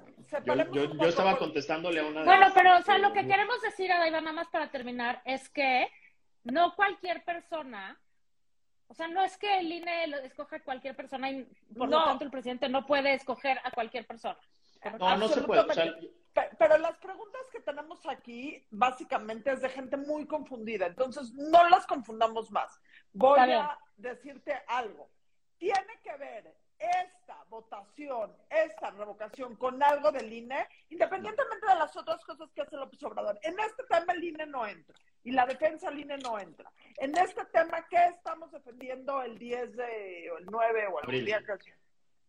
Yo, yo, estaba contestándole a una. Bueno, pero o sea, lo que queremos decir, Adaiva, nada más para terminar, es que no cualquier persona, o sea, no es que el INE lo escoja a cualquier persona y por lo tanto el presidente no puede escoger a cualquier persona. No, no se puede. pero las preguntas que tenemos aquí básicamente es de gente muy confundida, entonces no las confundamos más. Voy a decirte algo. Tiene que ver esta votación, esta revocación con algo del INE, independientemente de las otras cosas que hace López Obrador. En este tema el INE no entra y la defensa al INE no entra. En este tema, ¿qué estamos defendiendo el 10 de, o el 9 o el día casi?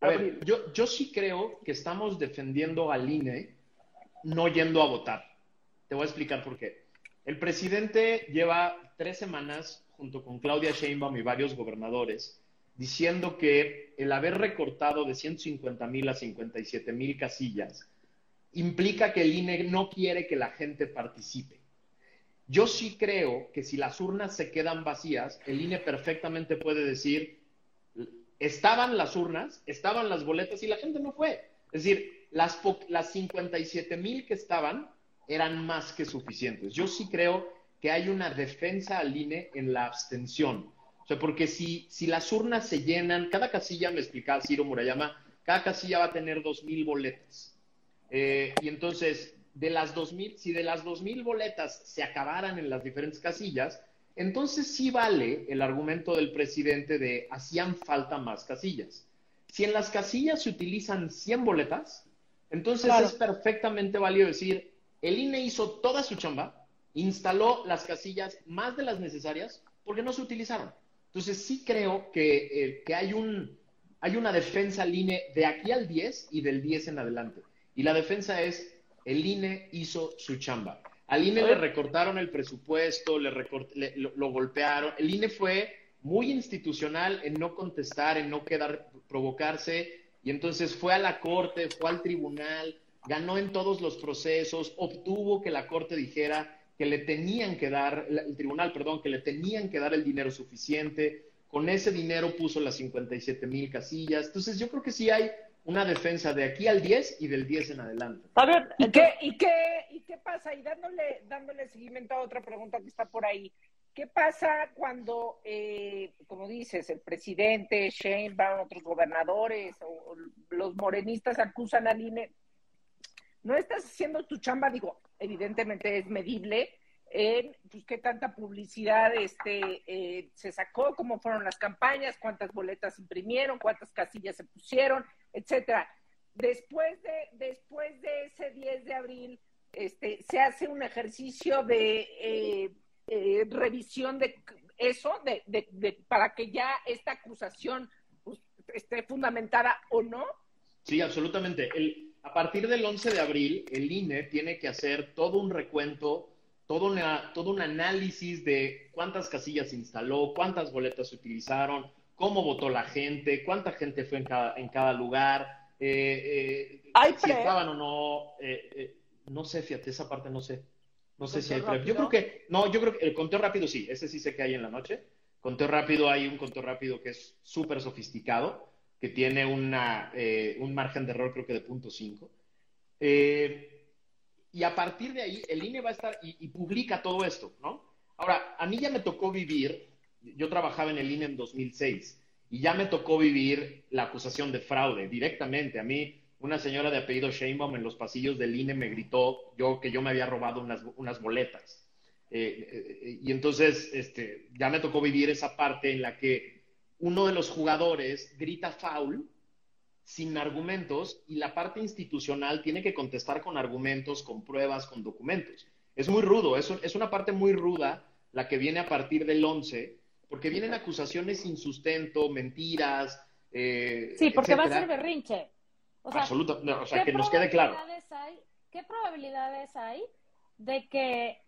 A ver, yo, yo sí creo que estamos defendiendo al INE no yendo a votar. Te voy a explicar por qué. El presidente lleva tres semanas, junto con Claudia Sheinbaum y varios gobernadores, diciendo que el haber recortado de 150 mil a 57 mil casillas implica que el INE no quiere que la gente participe. Yo sí creo que si las urnas se quedan vacías, el INE perfectamente puede decir, estaban las urnas, estaban las boletas y la gente no fue. Es decir, las, las 57 mil que estaban eran más que suficientes. Yo sí creo que hay una defensa al INE en la abstención. O sea, porque si, si las urnas se llenan, cada casilla, me explicaba Ciro Murayama, cada casilla va a tener dos mil boletas. Eh, y entonces, de las 2000, si de las 2000 boletas se acabaran en las diferentes casillas, entonces sí vale el argumento del presidente de hacían falta más casillas. Si en las casillas se utilizan 100 boletas, entonces es perfectamente válido decir, el INE hizo toda su chamba, instaló las casillas más de las necesarias porque no se utilizaron. Entonces sí creo que, eh, que hay, un, hay una defensa al INE de aquí al 10 y del 10 en adelante. Y la defensa es, el INE hizo su chamba. Al INE le recortaron el presupuesto, le, lo, golpearon. El INE fue muy institucional en no contestar, en no quedar, provocarse, y entonces fue a la corte, fue al tribunal, ganó en todos los procesos, obtuvo que la corte dijera que le tenían que dar, el tribunal, perdón, que le tenían que dar el dinero suficiente. Con ese dinero puso las 57 mil casillas. Entonces yo creo que sí hay una defensa de aquí al 10 y del 10 en adelante. Está bien. ¿Y qué, y qué, y qué pasa? Y dándole, dándole seguimiento a otra pregunta que está por ahí. ¿Qué pasa cuando, eh, como dices, el presidente, Sheinbaum, otros gobernadores o, o los morenistas acusan al INE? No estás haciendo tu chamba, digo, evidentemente es medible, en pues, qué tanta publicidad este, eh, se sacó, cómo fueron las campañas, cuántas boletas imprimieron, cuántas casillas se pusieron, etcétera. Después de, después de ese 10 de abril, este, se hace un ejercicio de eh, eh, revisión de eso, de, de, para que ya esta acusación pues, esté fundamentada o no. Sí, absolutamente. El, a partir del 11 de abril, el INE tiene que hacer todo un recuento todo, una, todo un análisis de cuántas casillas se instaló, cuántas boletas se utilizaron, cómo votó la gente, cuánta gente fue en cada, en cada lugar, eh, eh, ¿Hay si pre? estaban o no. eh, no sé, fíjate, esa parte no sé. No sé si hay ¿Conteo pre. Yo creo que, no, yo creo que el conteo rápido sí, ese sí sé que hay en la noche. Conteo rápido, hay un conteo rápido que es súper sofisticado, que tiene una, eh, un margen de error creo que de punto .5. Eh, y a partir de ahí, el INE va a estar y, y, publica todo esto, ¿no? Ahora, a mí ya me tocó vivir, yo trabajaba en el INE en 2006, y ya me tocó vivir la acusación de fraude directamente. A mí, una señora de apellido Sheinbaum en los pasillos del INE me gritó yo, que yo me había robado unas, unas boletas. Eh, eh, y entonces, este, ya me tocó vivir esa parte en la que uno de los jugadores grita foul sin argumentos y la parte institucional tiene que contestar con argumentos, con pruebas, con documentos. Es muy rudo, es, es una parte muy ruda la que viene a partir del 11, porque vienen acusaciones sin sustento, mentiras. Eh, sí, porque etcétera. va a ser berrinche. O sea, Absoluto, no, o sea que nos quede claro. Hay, ¿Qué probabilidades hay de que,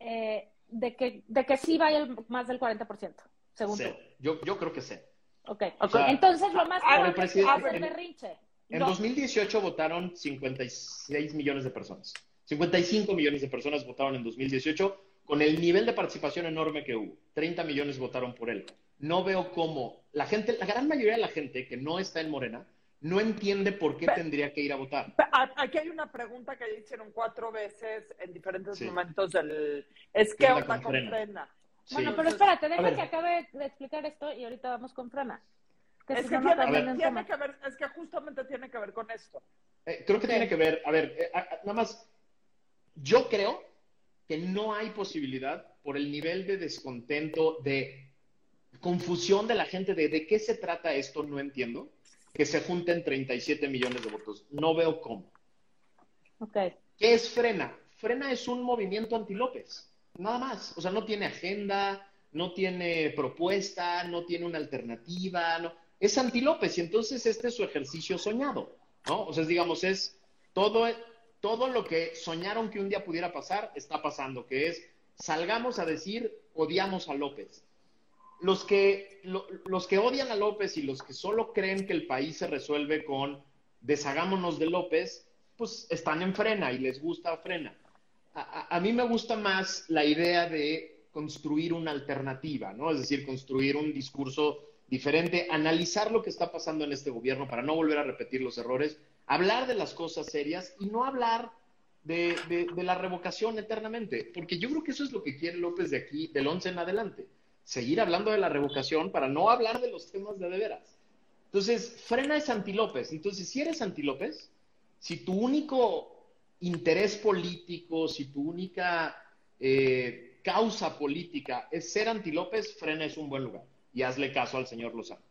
eh, de que, de que sí vaya el, más del 40%, según tú? Yo, yo creo que sé. Ok, o sea, entonces lo más a, probable es que ser berrinche. En no. 2018 votaron 56 millones de personas. 55 millones de personas votaron en 2018 con el nivel de participación enorme que hubo. 30 millones votaron por él. No veo cómo la gente, la gran mayoría de la gente que no está en Morena, no entiende por qué Pero, tendría que ir a votar. Aquí hay una pregunta que hicieron cuatro veces en diferentes sí. momentos del... Es que onda con, con frena. Bueno, pero espérate, deja que acabe de explicar esto y ahorita vamos con frena. Que es, si que no tiene, no tiene que ver, es que justamente tiene que ver con esto. Eh, creo que sí. tiene que ver, a ver, eh, nada más, yo creo que no hay posibilidad por el nivel de descontento, de confusión de la gente de de qué se trata esto, no entiendo, que se junten 37 millones de votos. No veo cómo. Ok. ¿Qué es Frena? Frena es un movimiento anti-López, nada más. O sea, no tiene agenda, no tiene propuesta, no tiene una alternativa, no. es anti-López y entonces este es su ejercicio soñado, ¿no? O sea, digamos, es todo, todo lo que soñaron que un día pudiera pasar, está pasando, que es salgamos a decir odiamos a López. Los que, lo, los que odian a López y los que solo creen que el país se resuelve con deshagámonos de López, pues están en frena y les gusta frena. A, mí me gusta más la idea de construir una alternativa, ¿no? Es decir, construir un discurso diferente, analizar lo que está pasando en este gobierno para no volver a repetir los errores, hablar de las cosas serias y no hablar de, la revocación eternamente, porque yo creo que eso es lo que quiere López de aquí, del 11 en adelante, seguir hablando de la revocación para no hablar de los temas de de veras. Entonces, frena es anti-López. Entonces, si eres anti-López, si tu único interés político, si tu única eh, causa política es ser anti-López, frena es un buen lugar y hazle caso al señor Lozano.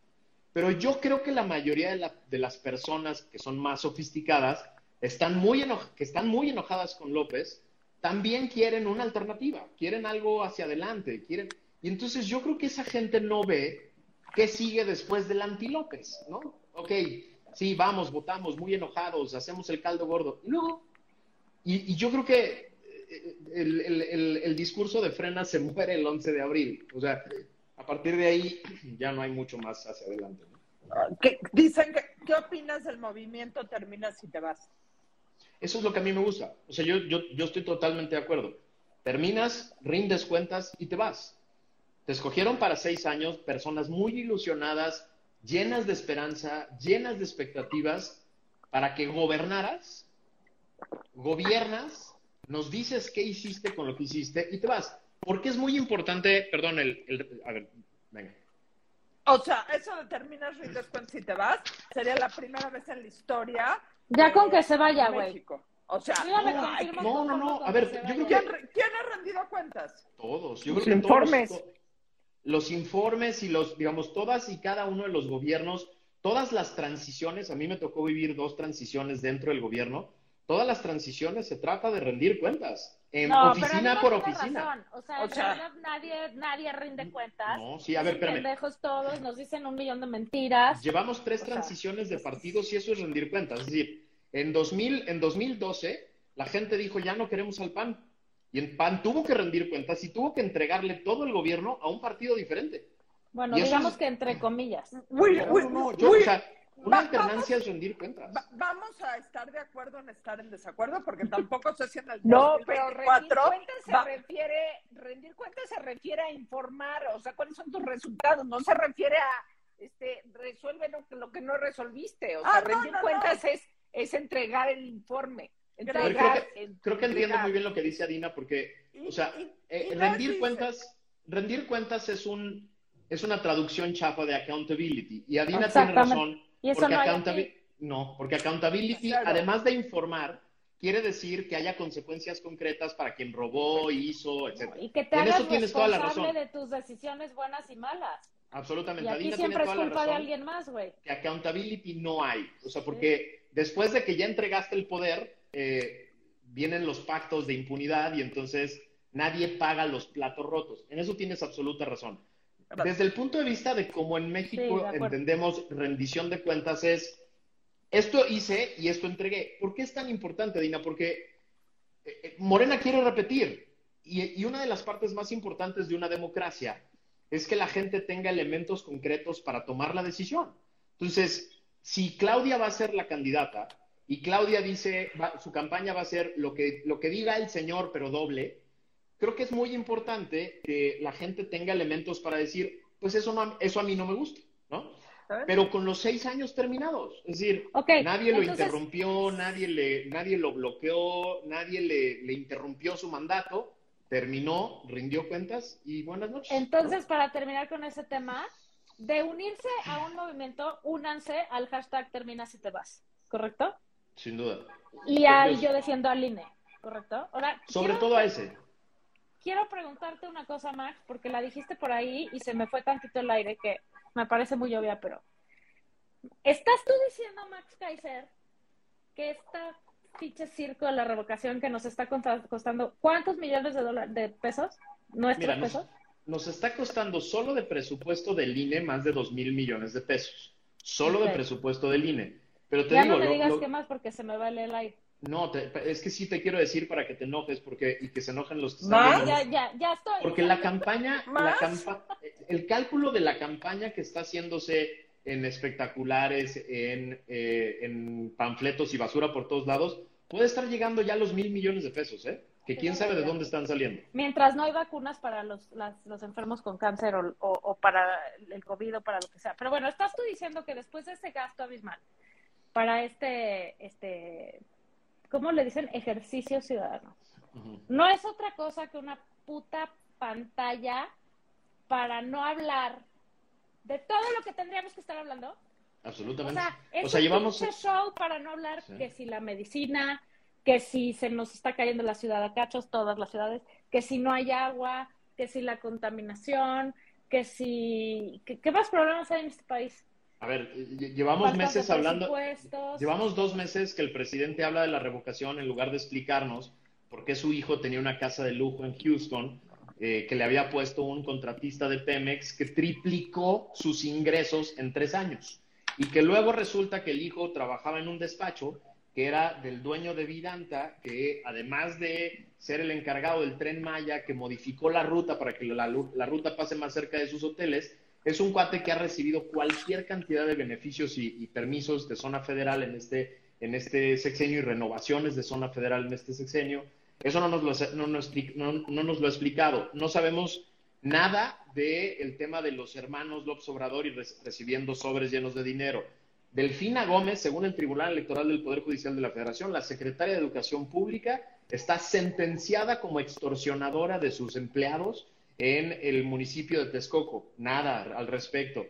Pero yo creo que la mayoría de, la, de las personas que son más sofisticadas, están muy que están muy enojadas con López, también quieren una alternativa, quieren algo hacia adelante, quieren... Y entonces yo creo que esa gente no ve qué sigue después del anti-López, ¿no? Ok, sí, vamos, votamos muy enojados, hacemos el caldo gordo. Y luego, y, y yo creo que el, el, el, el, discurso de Frena se muere el 11 de abril. O sea, a partir de ahí ya no hay mucho más hacia adelante. ¿no? ¿Qué, dicen que, ¿qué opinas del movimiento terminas si te vas? Eso es lo que a mí me gusta. O sea, yo, yo, yo estoy totalmente de acuerdo. Terminas, rindes cuentas y te vas. Te escogieron para seis años personas muy ilusionadas llenas de esperanza, llenas de expectativas, para que gobernaras, gobiernas, nos dices qué hiciste con lo que hiciste y te vas. Porque es muy importante, perdón, el, el a ver, venga. O sea, eso determina rindes cuentas si te vas. Sería la primera vez en la historia. Ya con que se vaya, güey. México. O sea, No, no, no, A ver, yo creo que- ¿quién, ha rendido cuentas? Todos. Yo Los creo que todos informes. to- los informes y los, digamos, todas y cada uno de los gobiernos, todas las transiciones, a mí me tocó vivir dos transiciones dentro del gobierno, todas las transiciones se trata de rendir cuentas, en No, oficina por oficina. razón. O sea, O en sea- realidad nadie, nadie rinde cuentas. No, sí, a ver, espérame. pendejos todos, nos dicen un millón de mentiras. Llevamos tres O sea, transiciones de partidos y eso es rendir cuentas. Es decir, en, 2000, en 2012 la gente dijo ya no queremos al PAN. Y el PAN tuvo que rendir cuentas y tuvo que entregarle todo el gobierno a un partido diferente. Bueno, y digamos es- que entre comillas. Uy, uy, no, no, yo, uy, o sea, una va- alternancia es rendir cuentas. va- vamos a estar de acuerdo en estar en desacuerdo porque tampoco sé si en el No, pero rendir 2024 cuentas se va- refiere, rendir cuentas se refiere a informar, o sea, cuáles son tus resultados, no se refiere a, este, resuelve lo, que- lo que no resolviste, o sea, Ah, rendir no, no. cuentas es, es entregar el informe, entregar, que, creo que entiendo muy bien lo que dice Adina, porque, Y- o sea, y- eh, y rendir cuentas, rendir cuentas es un es una traducción chafa de accountability. Y Adina tiene razón. Y eso porque no hay accountabi- aquí. no, porque accountability, Claro. además de informar, quiere decir que haya consecuencias concretas para quien robó, hizo, etc. Y que te En hagas eso tienes toda la responsable razón. de tus decisiones buenas y malas. Absolutamente. Y aquí Adina siempre es culpa de alguien más, güey. que accountability no hay. O sea, porque después de que ya entregaste el poder, eh, vienen los pactos de impunidad y entonces nadie paga los platos rotos. En eso tienes absoluta razón. Desde el punto de vista de cómo en Sí, México acuerdo. entendemos rendición de cuentas es, esto hice y esto entregué. ¿Por qué es tan importante, Dina? Porque eh, eh, Morena quiere repetir. Y, y una de las partes más importantes de una democracia es que la gente tenga elementos concretos para tomar la decisión. Entonces, si Claudia va a ser la candidata y Claudia dice, va- su campaña va a ser lo que, lo que diga el señor, pero doble, creo que es muy importante que la gente tenga elementos para decir, pues eso, no, eso a mí no me gusta, ¿no? Pero con los seis años terminados. Es decir, nadie lo entonces- interrumpió, nadie, le, nadie lo bloqueó, nadie le, le interrumpió su mandato, terminó, rindió cuentas y buenas noches. Entonces, para terminar con ese tema, de unirse a un movimiento, únanse al hashtag termina si te vas, ¿correcto? Sin duda. Y al yo defiendo al INE, ¿correcto? Ahora, Sobre quiero- todo a ese. Quiero preguntarte una cosa, Max, porque la dijiste por ahí y se me fue tantito el aire, que me parece muy obvia, pero ¿estás tú diciendo, Max Kaiser, que esta pinche circo de la revocación que nos está costando cuántos millones de dólares de pesos? ¿Nuestros Mira, pesos? nos está costando solo de presupuesto del INE más de dos mil millones de pesos. Solo de presupuesto del INE. Pero te Ya digo, no me digas lo- qué más porque se me va el aire. No, te- es que sí te quiero decir para que te enojes porque, y que se enojen los que están. Ya, ya, ya estoy. Porque la campaña, la campa- el cálculo de la campaña que está haciéndose en espectaculares, en, eh, en panfletos y basura por todos lados, puede estar llegando ya a los mil millones de pesos, ¿eh? Que quién sabe de dónde están saliendo. Mientras no hay vacunas para los, las- los enfermos con cáncer o, o- o para el COVID o para lo que sea. Pero bueno, estás tú diciendo que después de ese gasto abismal para este, este, ¿cómo le dicen? Ejercicio ciudadano. No es otra cosa que una puta pantalla para no hablar de todo lo que tendríamos que estar hablando. O Absolutamente. sea, es O sea, un llevamos... show para no hablar Sí. que si la medicina, que si se nos está cayendo la ciudad a cachos, todas las ciudades, que si no hay agua, que si la contaminación, que si... ¿Qué, qué más problemas hay en este país? A ver, lle- llevamos meses hablando... Llevamos dos meses que el presidente habla de la revocación en lugar de explicarnos por qué su hijo tenía una casa de lujo en Houston, eh, que le había puesto un contratista de Pemex que triplicó sus ingresos en tres años. Y que luego resulta que el hijo trabajaba en un despacho que era del dueño de Vidanta, que además de ser el encargado del tren Maya, que modificó la ruta para que la, la ruta pase más cerca de sus hoteles, es un cuate que ha recibido cualquier cantidad de beneficios y, permisos de zona federal en este, en este sexenio y renovaciones de zona federal en este sexenio. Eso no nos lo, no nos, no, no nos lo ha explicado. No sabemos Nada del tema de los hermanos López Obrador y recibiendo sobres llenos de dinero. Delfina Gómez, según el Tribunal Electoral del Poder Judicial de la Federación, la secretaria de Educación Pública está sentenciada como extorsionadora de sus empleados en el municipio de Texcoco. Nada al respecto.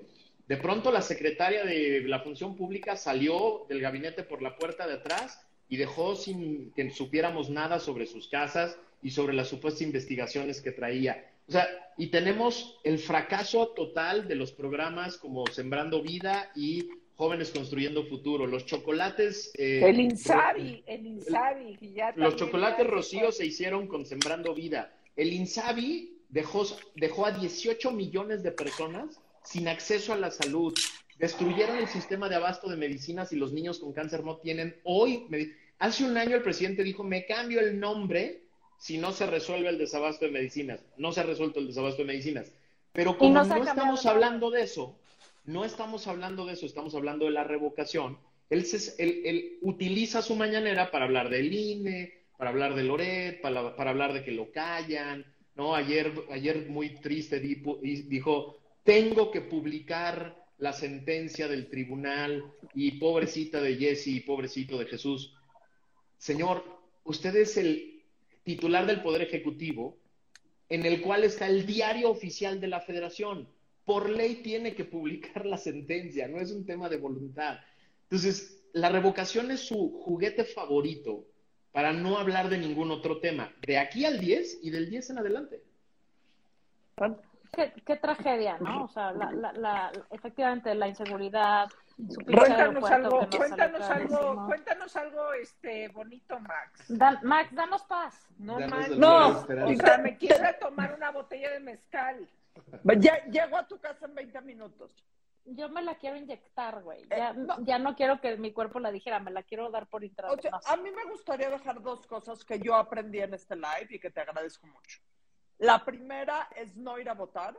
De pronto la secretaria de la Función Pública salió del gabinete por la puerta de atrás y dejó sin que supiéramos nada sobre sus casas y sobre las supuestas investigaciones que traía. O sea, y tenemos el fracaso total de los programas como Sembrando Vida y Jóvenes Construyendo Futuro. Los chocolates... Eh, el Insabi, el Insabi. los chocolates Rocío se hicieron con Sembrando Vida. El Insabi dejó, dejó a 18 millones de personas sin acceso a la salud. Destruyeron el sistema de abasto de medicinas y los niños con cáncer no tienen hoy. Hace un año el presidente dijo, me cambio el nombre si no se resuelve el desabasto de medicinas. No se ha resuelto el desabasto de medicinas. Pero como no, estamos hablando de eso, no estamos hablando de eso, estamos hablando de la revocación. Él, él, utiliza su mañanera para hablar del INE, para hablar de Loret, para, para hablar de que lo callan, ¿no? Ayer, ayer muy triste dijo, tengo que publicar la sentencia del tribunal y pobrecita de Jesse y pobrecito de Jesús. Señor, usted es el titular del Poder Ejecutivo en el cual está el diario oficial de la federación. Por ley tiene que publicar la sentencia, no es un tema de voluntad. Entonces, la revocación es su juguete favorito para no hablar de ningún otro tema, de aquí al 10 y del 10 en adelante. Qué, tragedia, ¿no? O sea, la, la, efectivamente la inseguridad. Cuéntanos algo, cuéntanos algo, cuéntanos algo este, bonito, Max. Max, danos paz. No, Max. No, o sea, me quiere tomar una botella de mezcal. Ya, llego a tu casa en 20 minutos yo me la quiero inyectar, güey. Ya, eh, ya, no quiero que mi cuerpo la dijera, me la quiero dar por intravenosa. O sea, a mí me gustaría dejar dos cosas que yo aprendí en este live y que te agradezco mucho. La primera es no ir a votar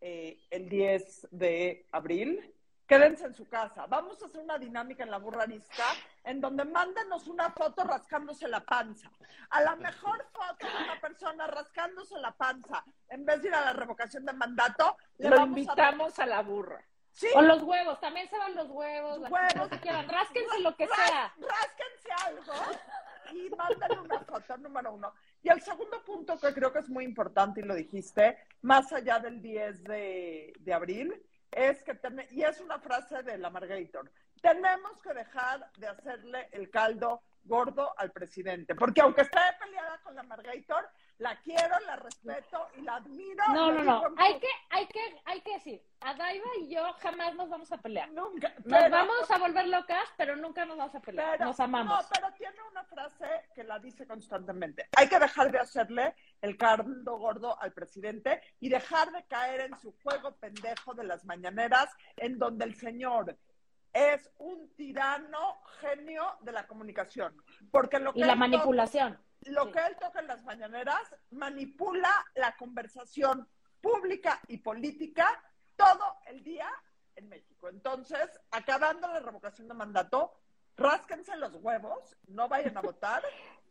eh, el 10 de abril quédense en su casa. Vamos a hacer una dinámica en la burranista en donde mándenos una foto rascándose la panza. A la mejor foto de una persona rascándose la panza, en vez de ir a la revocación de mandato, le Lo invitamos a... la burra. ¿Sí? O los huevos, también se van los huevos. Los huevos. Que quieran. Rásquense lo que sea. Rásquense algo y mándenle una foto, número uno. Y el segundo punto que creo que es muy importante y lo dijiste, más allá del 10 de, de abril, es que, y es una frase de la Margator, tenemos que dejar de hacerle el caldo gordo al presidente, porque aunque esté peleada con la Margator, la quiero, la respeto y la admiro. No, no, no, hay que, hay que, hay que decir, Adaiva y yo jamás nos vamos a pelear. Nunca. Nos vamos a volver locas, pero nunca nos vamos a pelear. nos amamos. No, pero tiene una frase que la dice constantemente. Hay que dejar de hacerle el caldo gordo al presidente y dejar de caer en su juego pendejo de las mañaneras, en donde el señor es un tirano genio de la comunicación. Porque lo que y la manipulación lo que él toca en las mañaneras manipula la conversación pública y política todo el día en México. Entonces, acabando la revocación de mandato, rásquense los huevos, no vayan a votar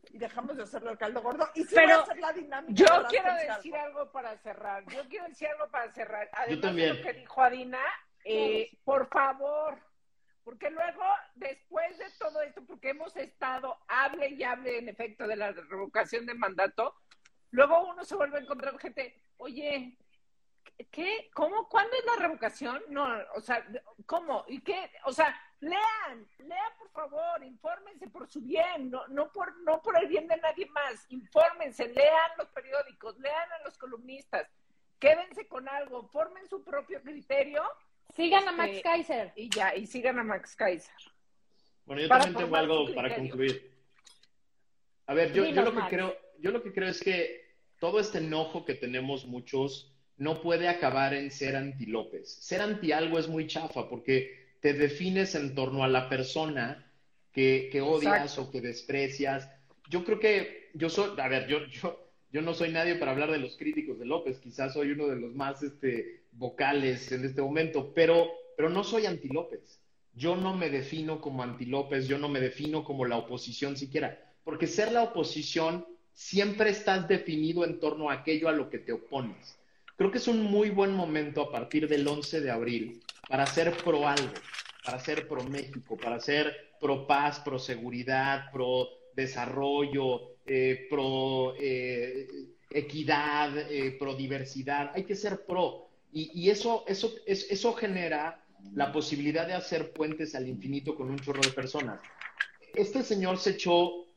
y dejamos de hacerle el caldo gordo. Y sí Pero hacer la dinámica. Yo quiero decir algo. para cerrar. Yo quiero decir algo para cerrar. Además de lo que dijo Adina, eh, por favor, porque luego, después de todo esto, porque hemos estado, hable y hable en efecto de la revocación de mandato, luego uno se vuelve a encontrar gente, oye, ¿qué? ¿Cómo? ¿Cuándo es la revocación? No, o sea, ¿cómo? ¿Y qué? O sea, lean, lean por favor, infórmense por su bien, no, no, por, no por el bien de nadie más, infórmense, lean los periódicos, lean a los columnistas, quédense con algo, formen su propio criterio Sigan a Max este, Kaiser. Y ya, y sigan a Max Kaiser. Bueno, yo también tengo algo para concluir. A ver, yo, yo lo que creo, yo lo que creo es que todo este enojo que tenemos muchos no puede acabar en ser anti López. Ser anti algo es muy chafa porque te defines en torno a la persona que, que odias o que desprecias. Yo creo que yo soy, a ver, yo, yo, yo no soy nadie para hablar de los críticos de López, quizás soy uno de los más este, vocales en este momento, pero, pero no soy anti López. Yo no me defino como anti López, yo no me defino como la oposición siquiera, porque ser la oposición siempre estás definido en torno a aquello a lo que te opones. Creo que es un muy buen momento a partir del 11 de abril para ser pro algo, para ser pro México, para ser pro paz, pro seguridad, pro desarrollo, eh, pro eh, equidad, eh, pro diversidad. Hay que ser pro. Y, eso, eso, eso genera la posibilidad de hacer puentes al infinito con un chorro de personas. Este señor se echó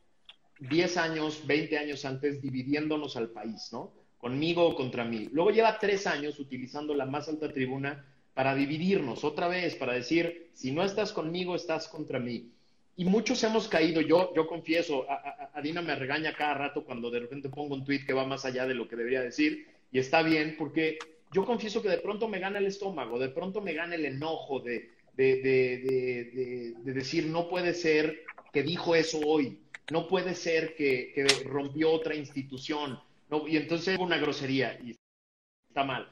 10 años, 20 años antes dividiéndonos al país, ¿no? Conmigo o contra mí. Luego lleva tres años utilizando la más alta tribuna para dividirnos otra vez, para decir, si no estás conmigo, estás contra mí. Y muchos hemos caído, yo, yo confieso, a, Dina me regaña cada rato cuando de repente pongo un tweet que va más allá de lo que debería decir, y está bien, porque yo confieso que de pronto me gana el estómago, de pronto me gana el enojo de, de, decir, no puede ser que dijo eso hoy, no puede ser que, que rompió otra institución, y entonces una grosería, y está mal.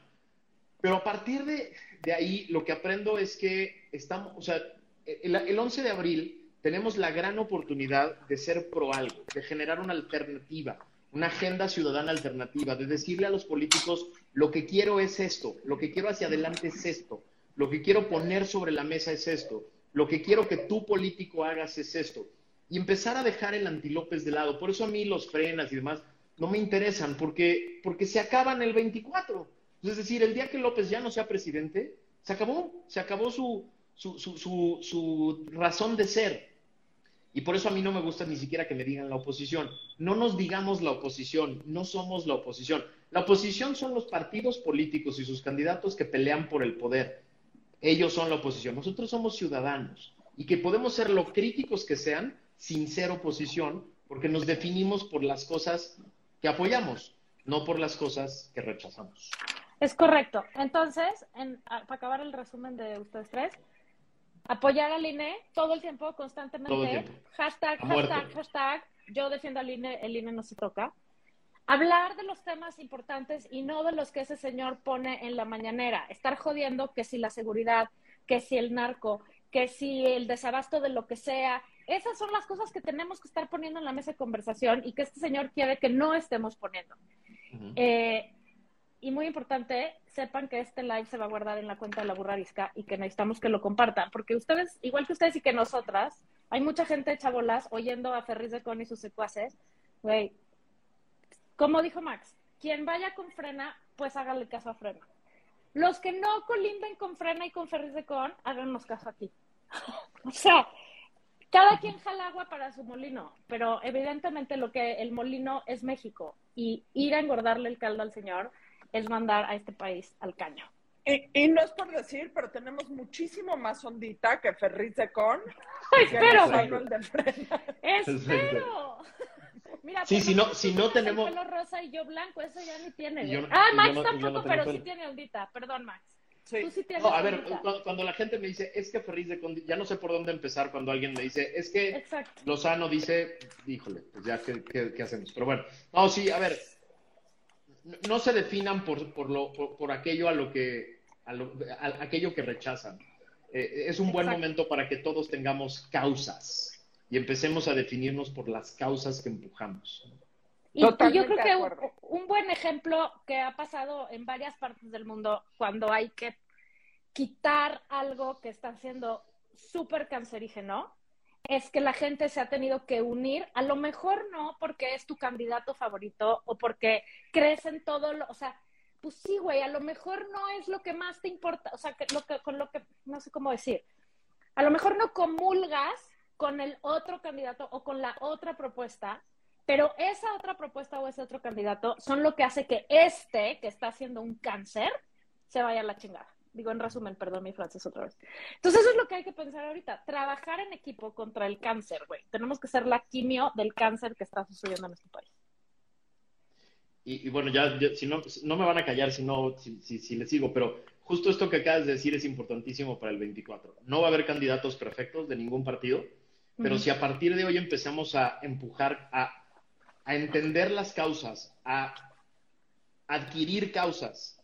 Pero a partir de, ahí, lo que aprendo es que estamos, o sea, el, 11 de abril tenemos la gran oportunidad de ser pro algo, de generar una alternativa, una agenda ciudadana alternativa, de decirle a los políticos, lo que quiero es esto, lo que quiero hacia adelante es esto, lo que quiero poner sobre la mesa es esto, lo que quiero que tú político hagas es esto. Y empezar a dejar el antilópez de lado. Por eso a mí los frenas y demás no me interesan, porque, porque se acaban el 24. Es decir, el día que López ya no sea presidente, se acabó, se acabó su, su, su, su, razón de ser. Y por eso a mí no me gusta ni siquiera que me digan la oposición. No nos digamos la oposición, no somos la oposición. La oposición son los partidos políticos y sus candidatos que pelean por el poder. Ellos son la oposición. Nosotros somos ciudadanos y que podemos ser lo críticos que sean sin ser oposición, porque nos definimos por las cosas que apoyamos, no por las cosas que rechazamos. Es correcto. Entonces, para acabar el resumen de ustedes tres, apoyar al INE todo el tiempo, constantemente. Hashtag, hashtag, hashtag. Yo defiendo al INE, el INE no se toca. Hablar de los temas importantes y no de los que ese señor pone en la mañanera. Estar jodiendo que si la seguridad, que si el narco, que si el desabasto de lo que sea. Esas son las cosas que tenemos que estar poniendo en la mesa de conversación y que este señor quiere que no estemos poniendo. eh, y muy importante, sepan que este live se va a guardar en la cuenta de la burrarisca y que necesitamos que lo compartan, porque ustedes, igual que ustedes y que nosotras, hay mucha gente hecha bolas oyendo a Ferris de Con y sus secuaces. Güey, como dijo Max, quien vaya con frena, pues háganle caso a frena. Los que no colinden con frena y con Ferris de Con, háganos caso aquí. o sea, cada quien jala agua para su molino, pero evidentemente lo que el molino es México y ir a engordarle el caldo al señor es mandar a este país al caño. Y, no es por decir, pero tenemos muchísimo más ondita que Ferriz de Con. espero, Espero. Mira, sí, si no, si no tenemos. pelo rosa y yo blanco, eso ya ni tiene. ah, Max tampoco, pero sí tiene ondita. Perdón, Max. Sí. Tú sí tienes no, a ver, cuando, la gente me dice, es que Ferriz de Con, ya no sé por dónde empezar cuando alguien me dice, es que Exacto. Lozano dice, híjole, pues ya, ¿qué, qué hacemos? Pero bueno, no, sí, a ver, no se definan por, por, lo, por, aquello a lo que a aquello que rechazan. Eh, es un buen momento para que todos tengamos causas y empecemos a definirnos por las causas que empujamos. Y, yo creo que un, buen ejemplo que ha pasado en varias partes del mundo cuando hay que quitar algo que está siendo súper cancerígeno es que la gente se ha tenido que unir, a lo mejor no porque es tu candidato favorito o porque crees en todo lo, o sea, pues sí, güey, a lo mejor no es lo que más te importa, o sea, que, lo que, con lo que, no sé cómo decir, a lo mejor no comulgas con el otro candidato o con la otra propuesta, pero esa otra propuesta o ese otro candidato son lo que hace que este, que está haciendo un cáncer, se vaya a la chingada. Digo en resumen, perdón mi francés otra vez. Entonces eso es lo que hay que pensar ahorita. Trabajar en equipo contra el cáncer, güey. Tenemos que ser la quimio del cáncer que está sucediendo en este país. Y, bueno, ya, si no, no me van a callar si, no, si, si, les sigo, pero justo esto que acabas de decir es importantísimo para el 24. No va a haber candidatos perfectos de ningún partido, pero si a partir de hoy empezamos a empujar, a, a entender las causas, a adquirir causas,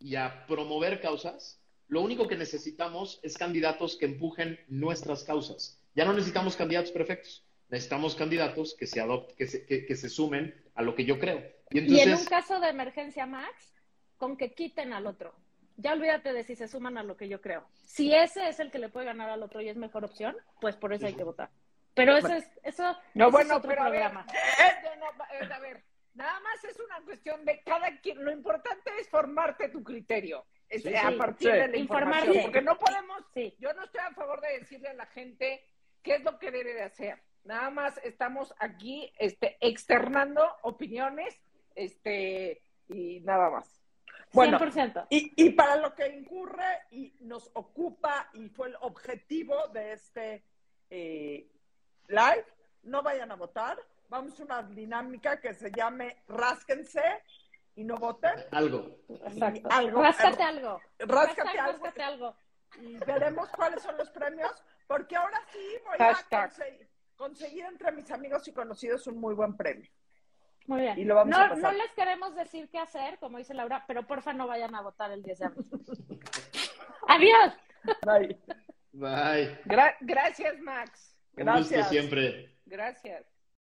y a promover causas, lo único que necesitamos es candidatos que empujen nuestras causas. Ya no necesitamos candidatos perfectos, necesitamos candidatos que se, adopt, que, se, que, que se sumen a lo que yo creo. Y, Y entonces, en un caso de emergencia, Max, con que quiten al otro. Ya olvídate de si se suman a lo que yo creo. Si ese es el que le puede ganar al otro y es mejor opción, pues por eso hay que votar. Pero eso es, eso, No, eso bueno, es otro pero a ver, programa. no, a ver, nada más es una cuestión de cada quien. Lo importante es formarte tu criterio. Es, Sí, a partir sí. de la información. Porque no podemos, Sí. yo no estoy a favor de decirle a la gente qué es lo que debe de hacer. Nada más estamos aquí este, externando opiniones este, y nada más. Bueno, 100%. Y, y para lo que incurre y nos ocupa y fue el objetivo de este eh, live, no vayan a votar. Vamos a una dinámica que se llame Rásquense y no voten. algo. Exacto. algo- Ráscate algo. Ráscate algo y veremos cuáles son los premios, porque ahora sí voy Hashtag. a conseguir, conseguir entre mis amigos y conocidos un muy buen premio. Muy bien. Y lo vamos no, a pasar. no les queremos decir qué hacer, como dice Laura, pero porfa no vayan a votar el 10 de abril. Adiós. Bye. Bye. Gra- gracias, Max. Un gusto Gracias. siempre. Gracias.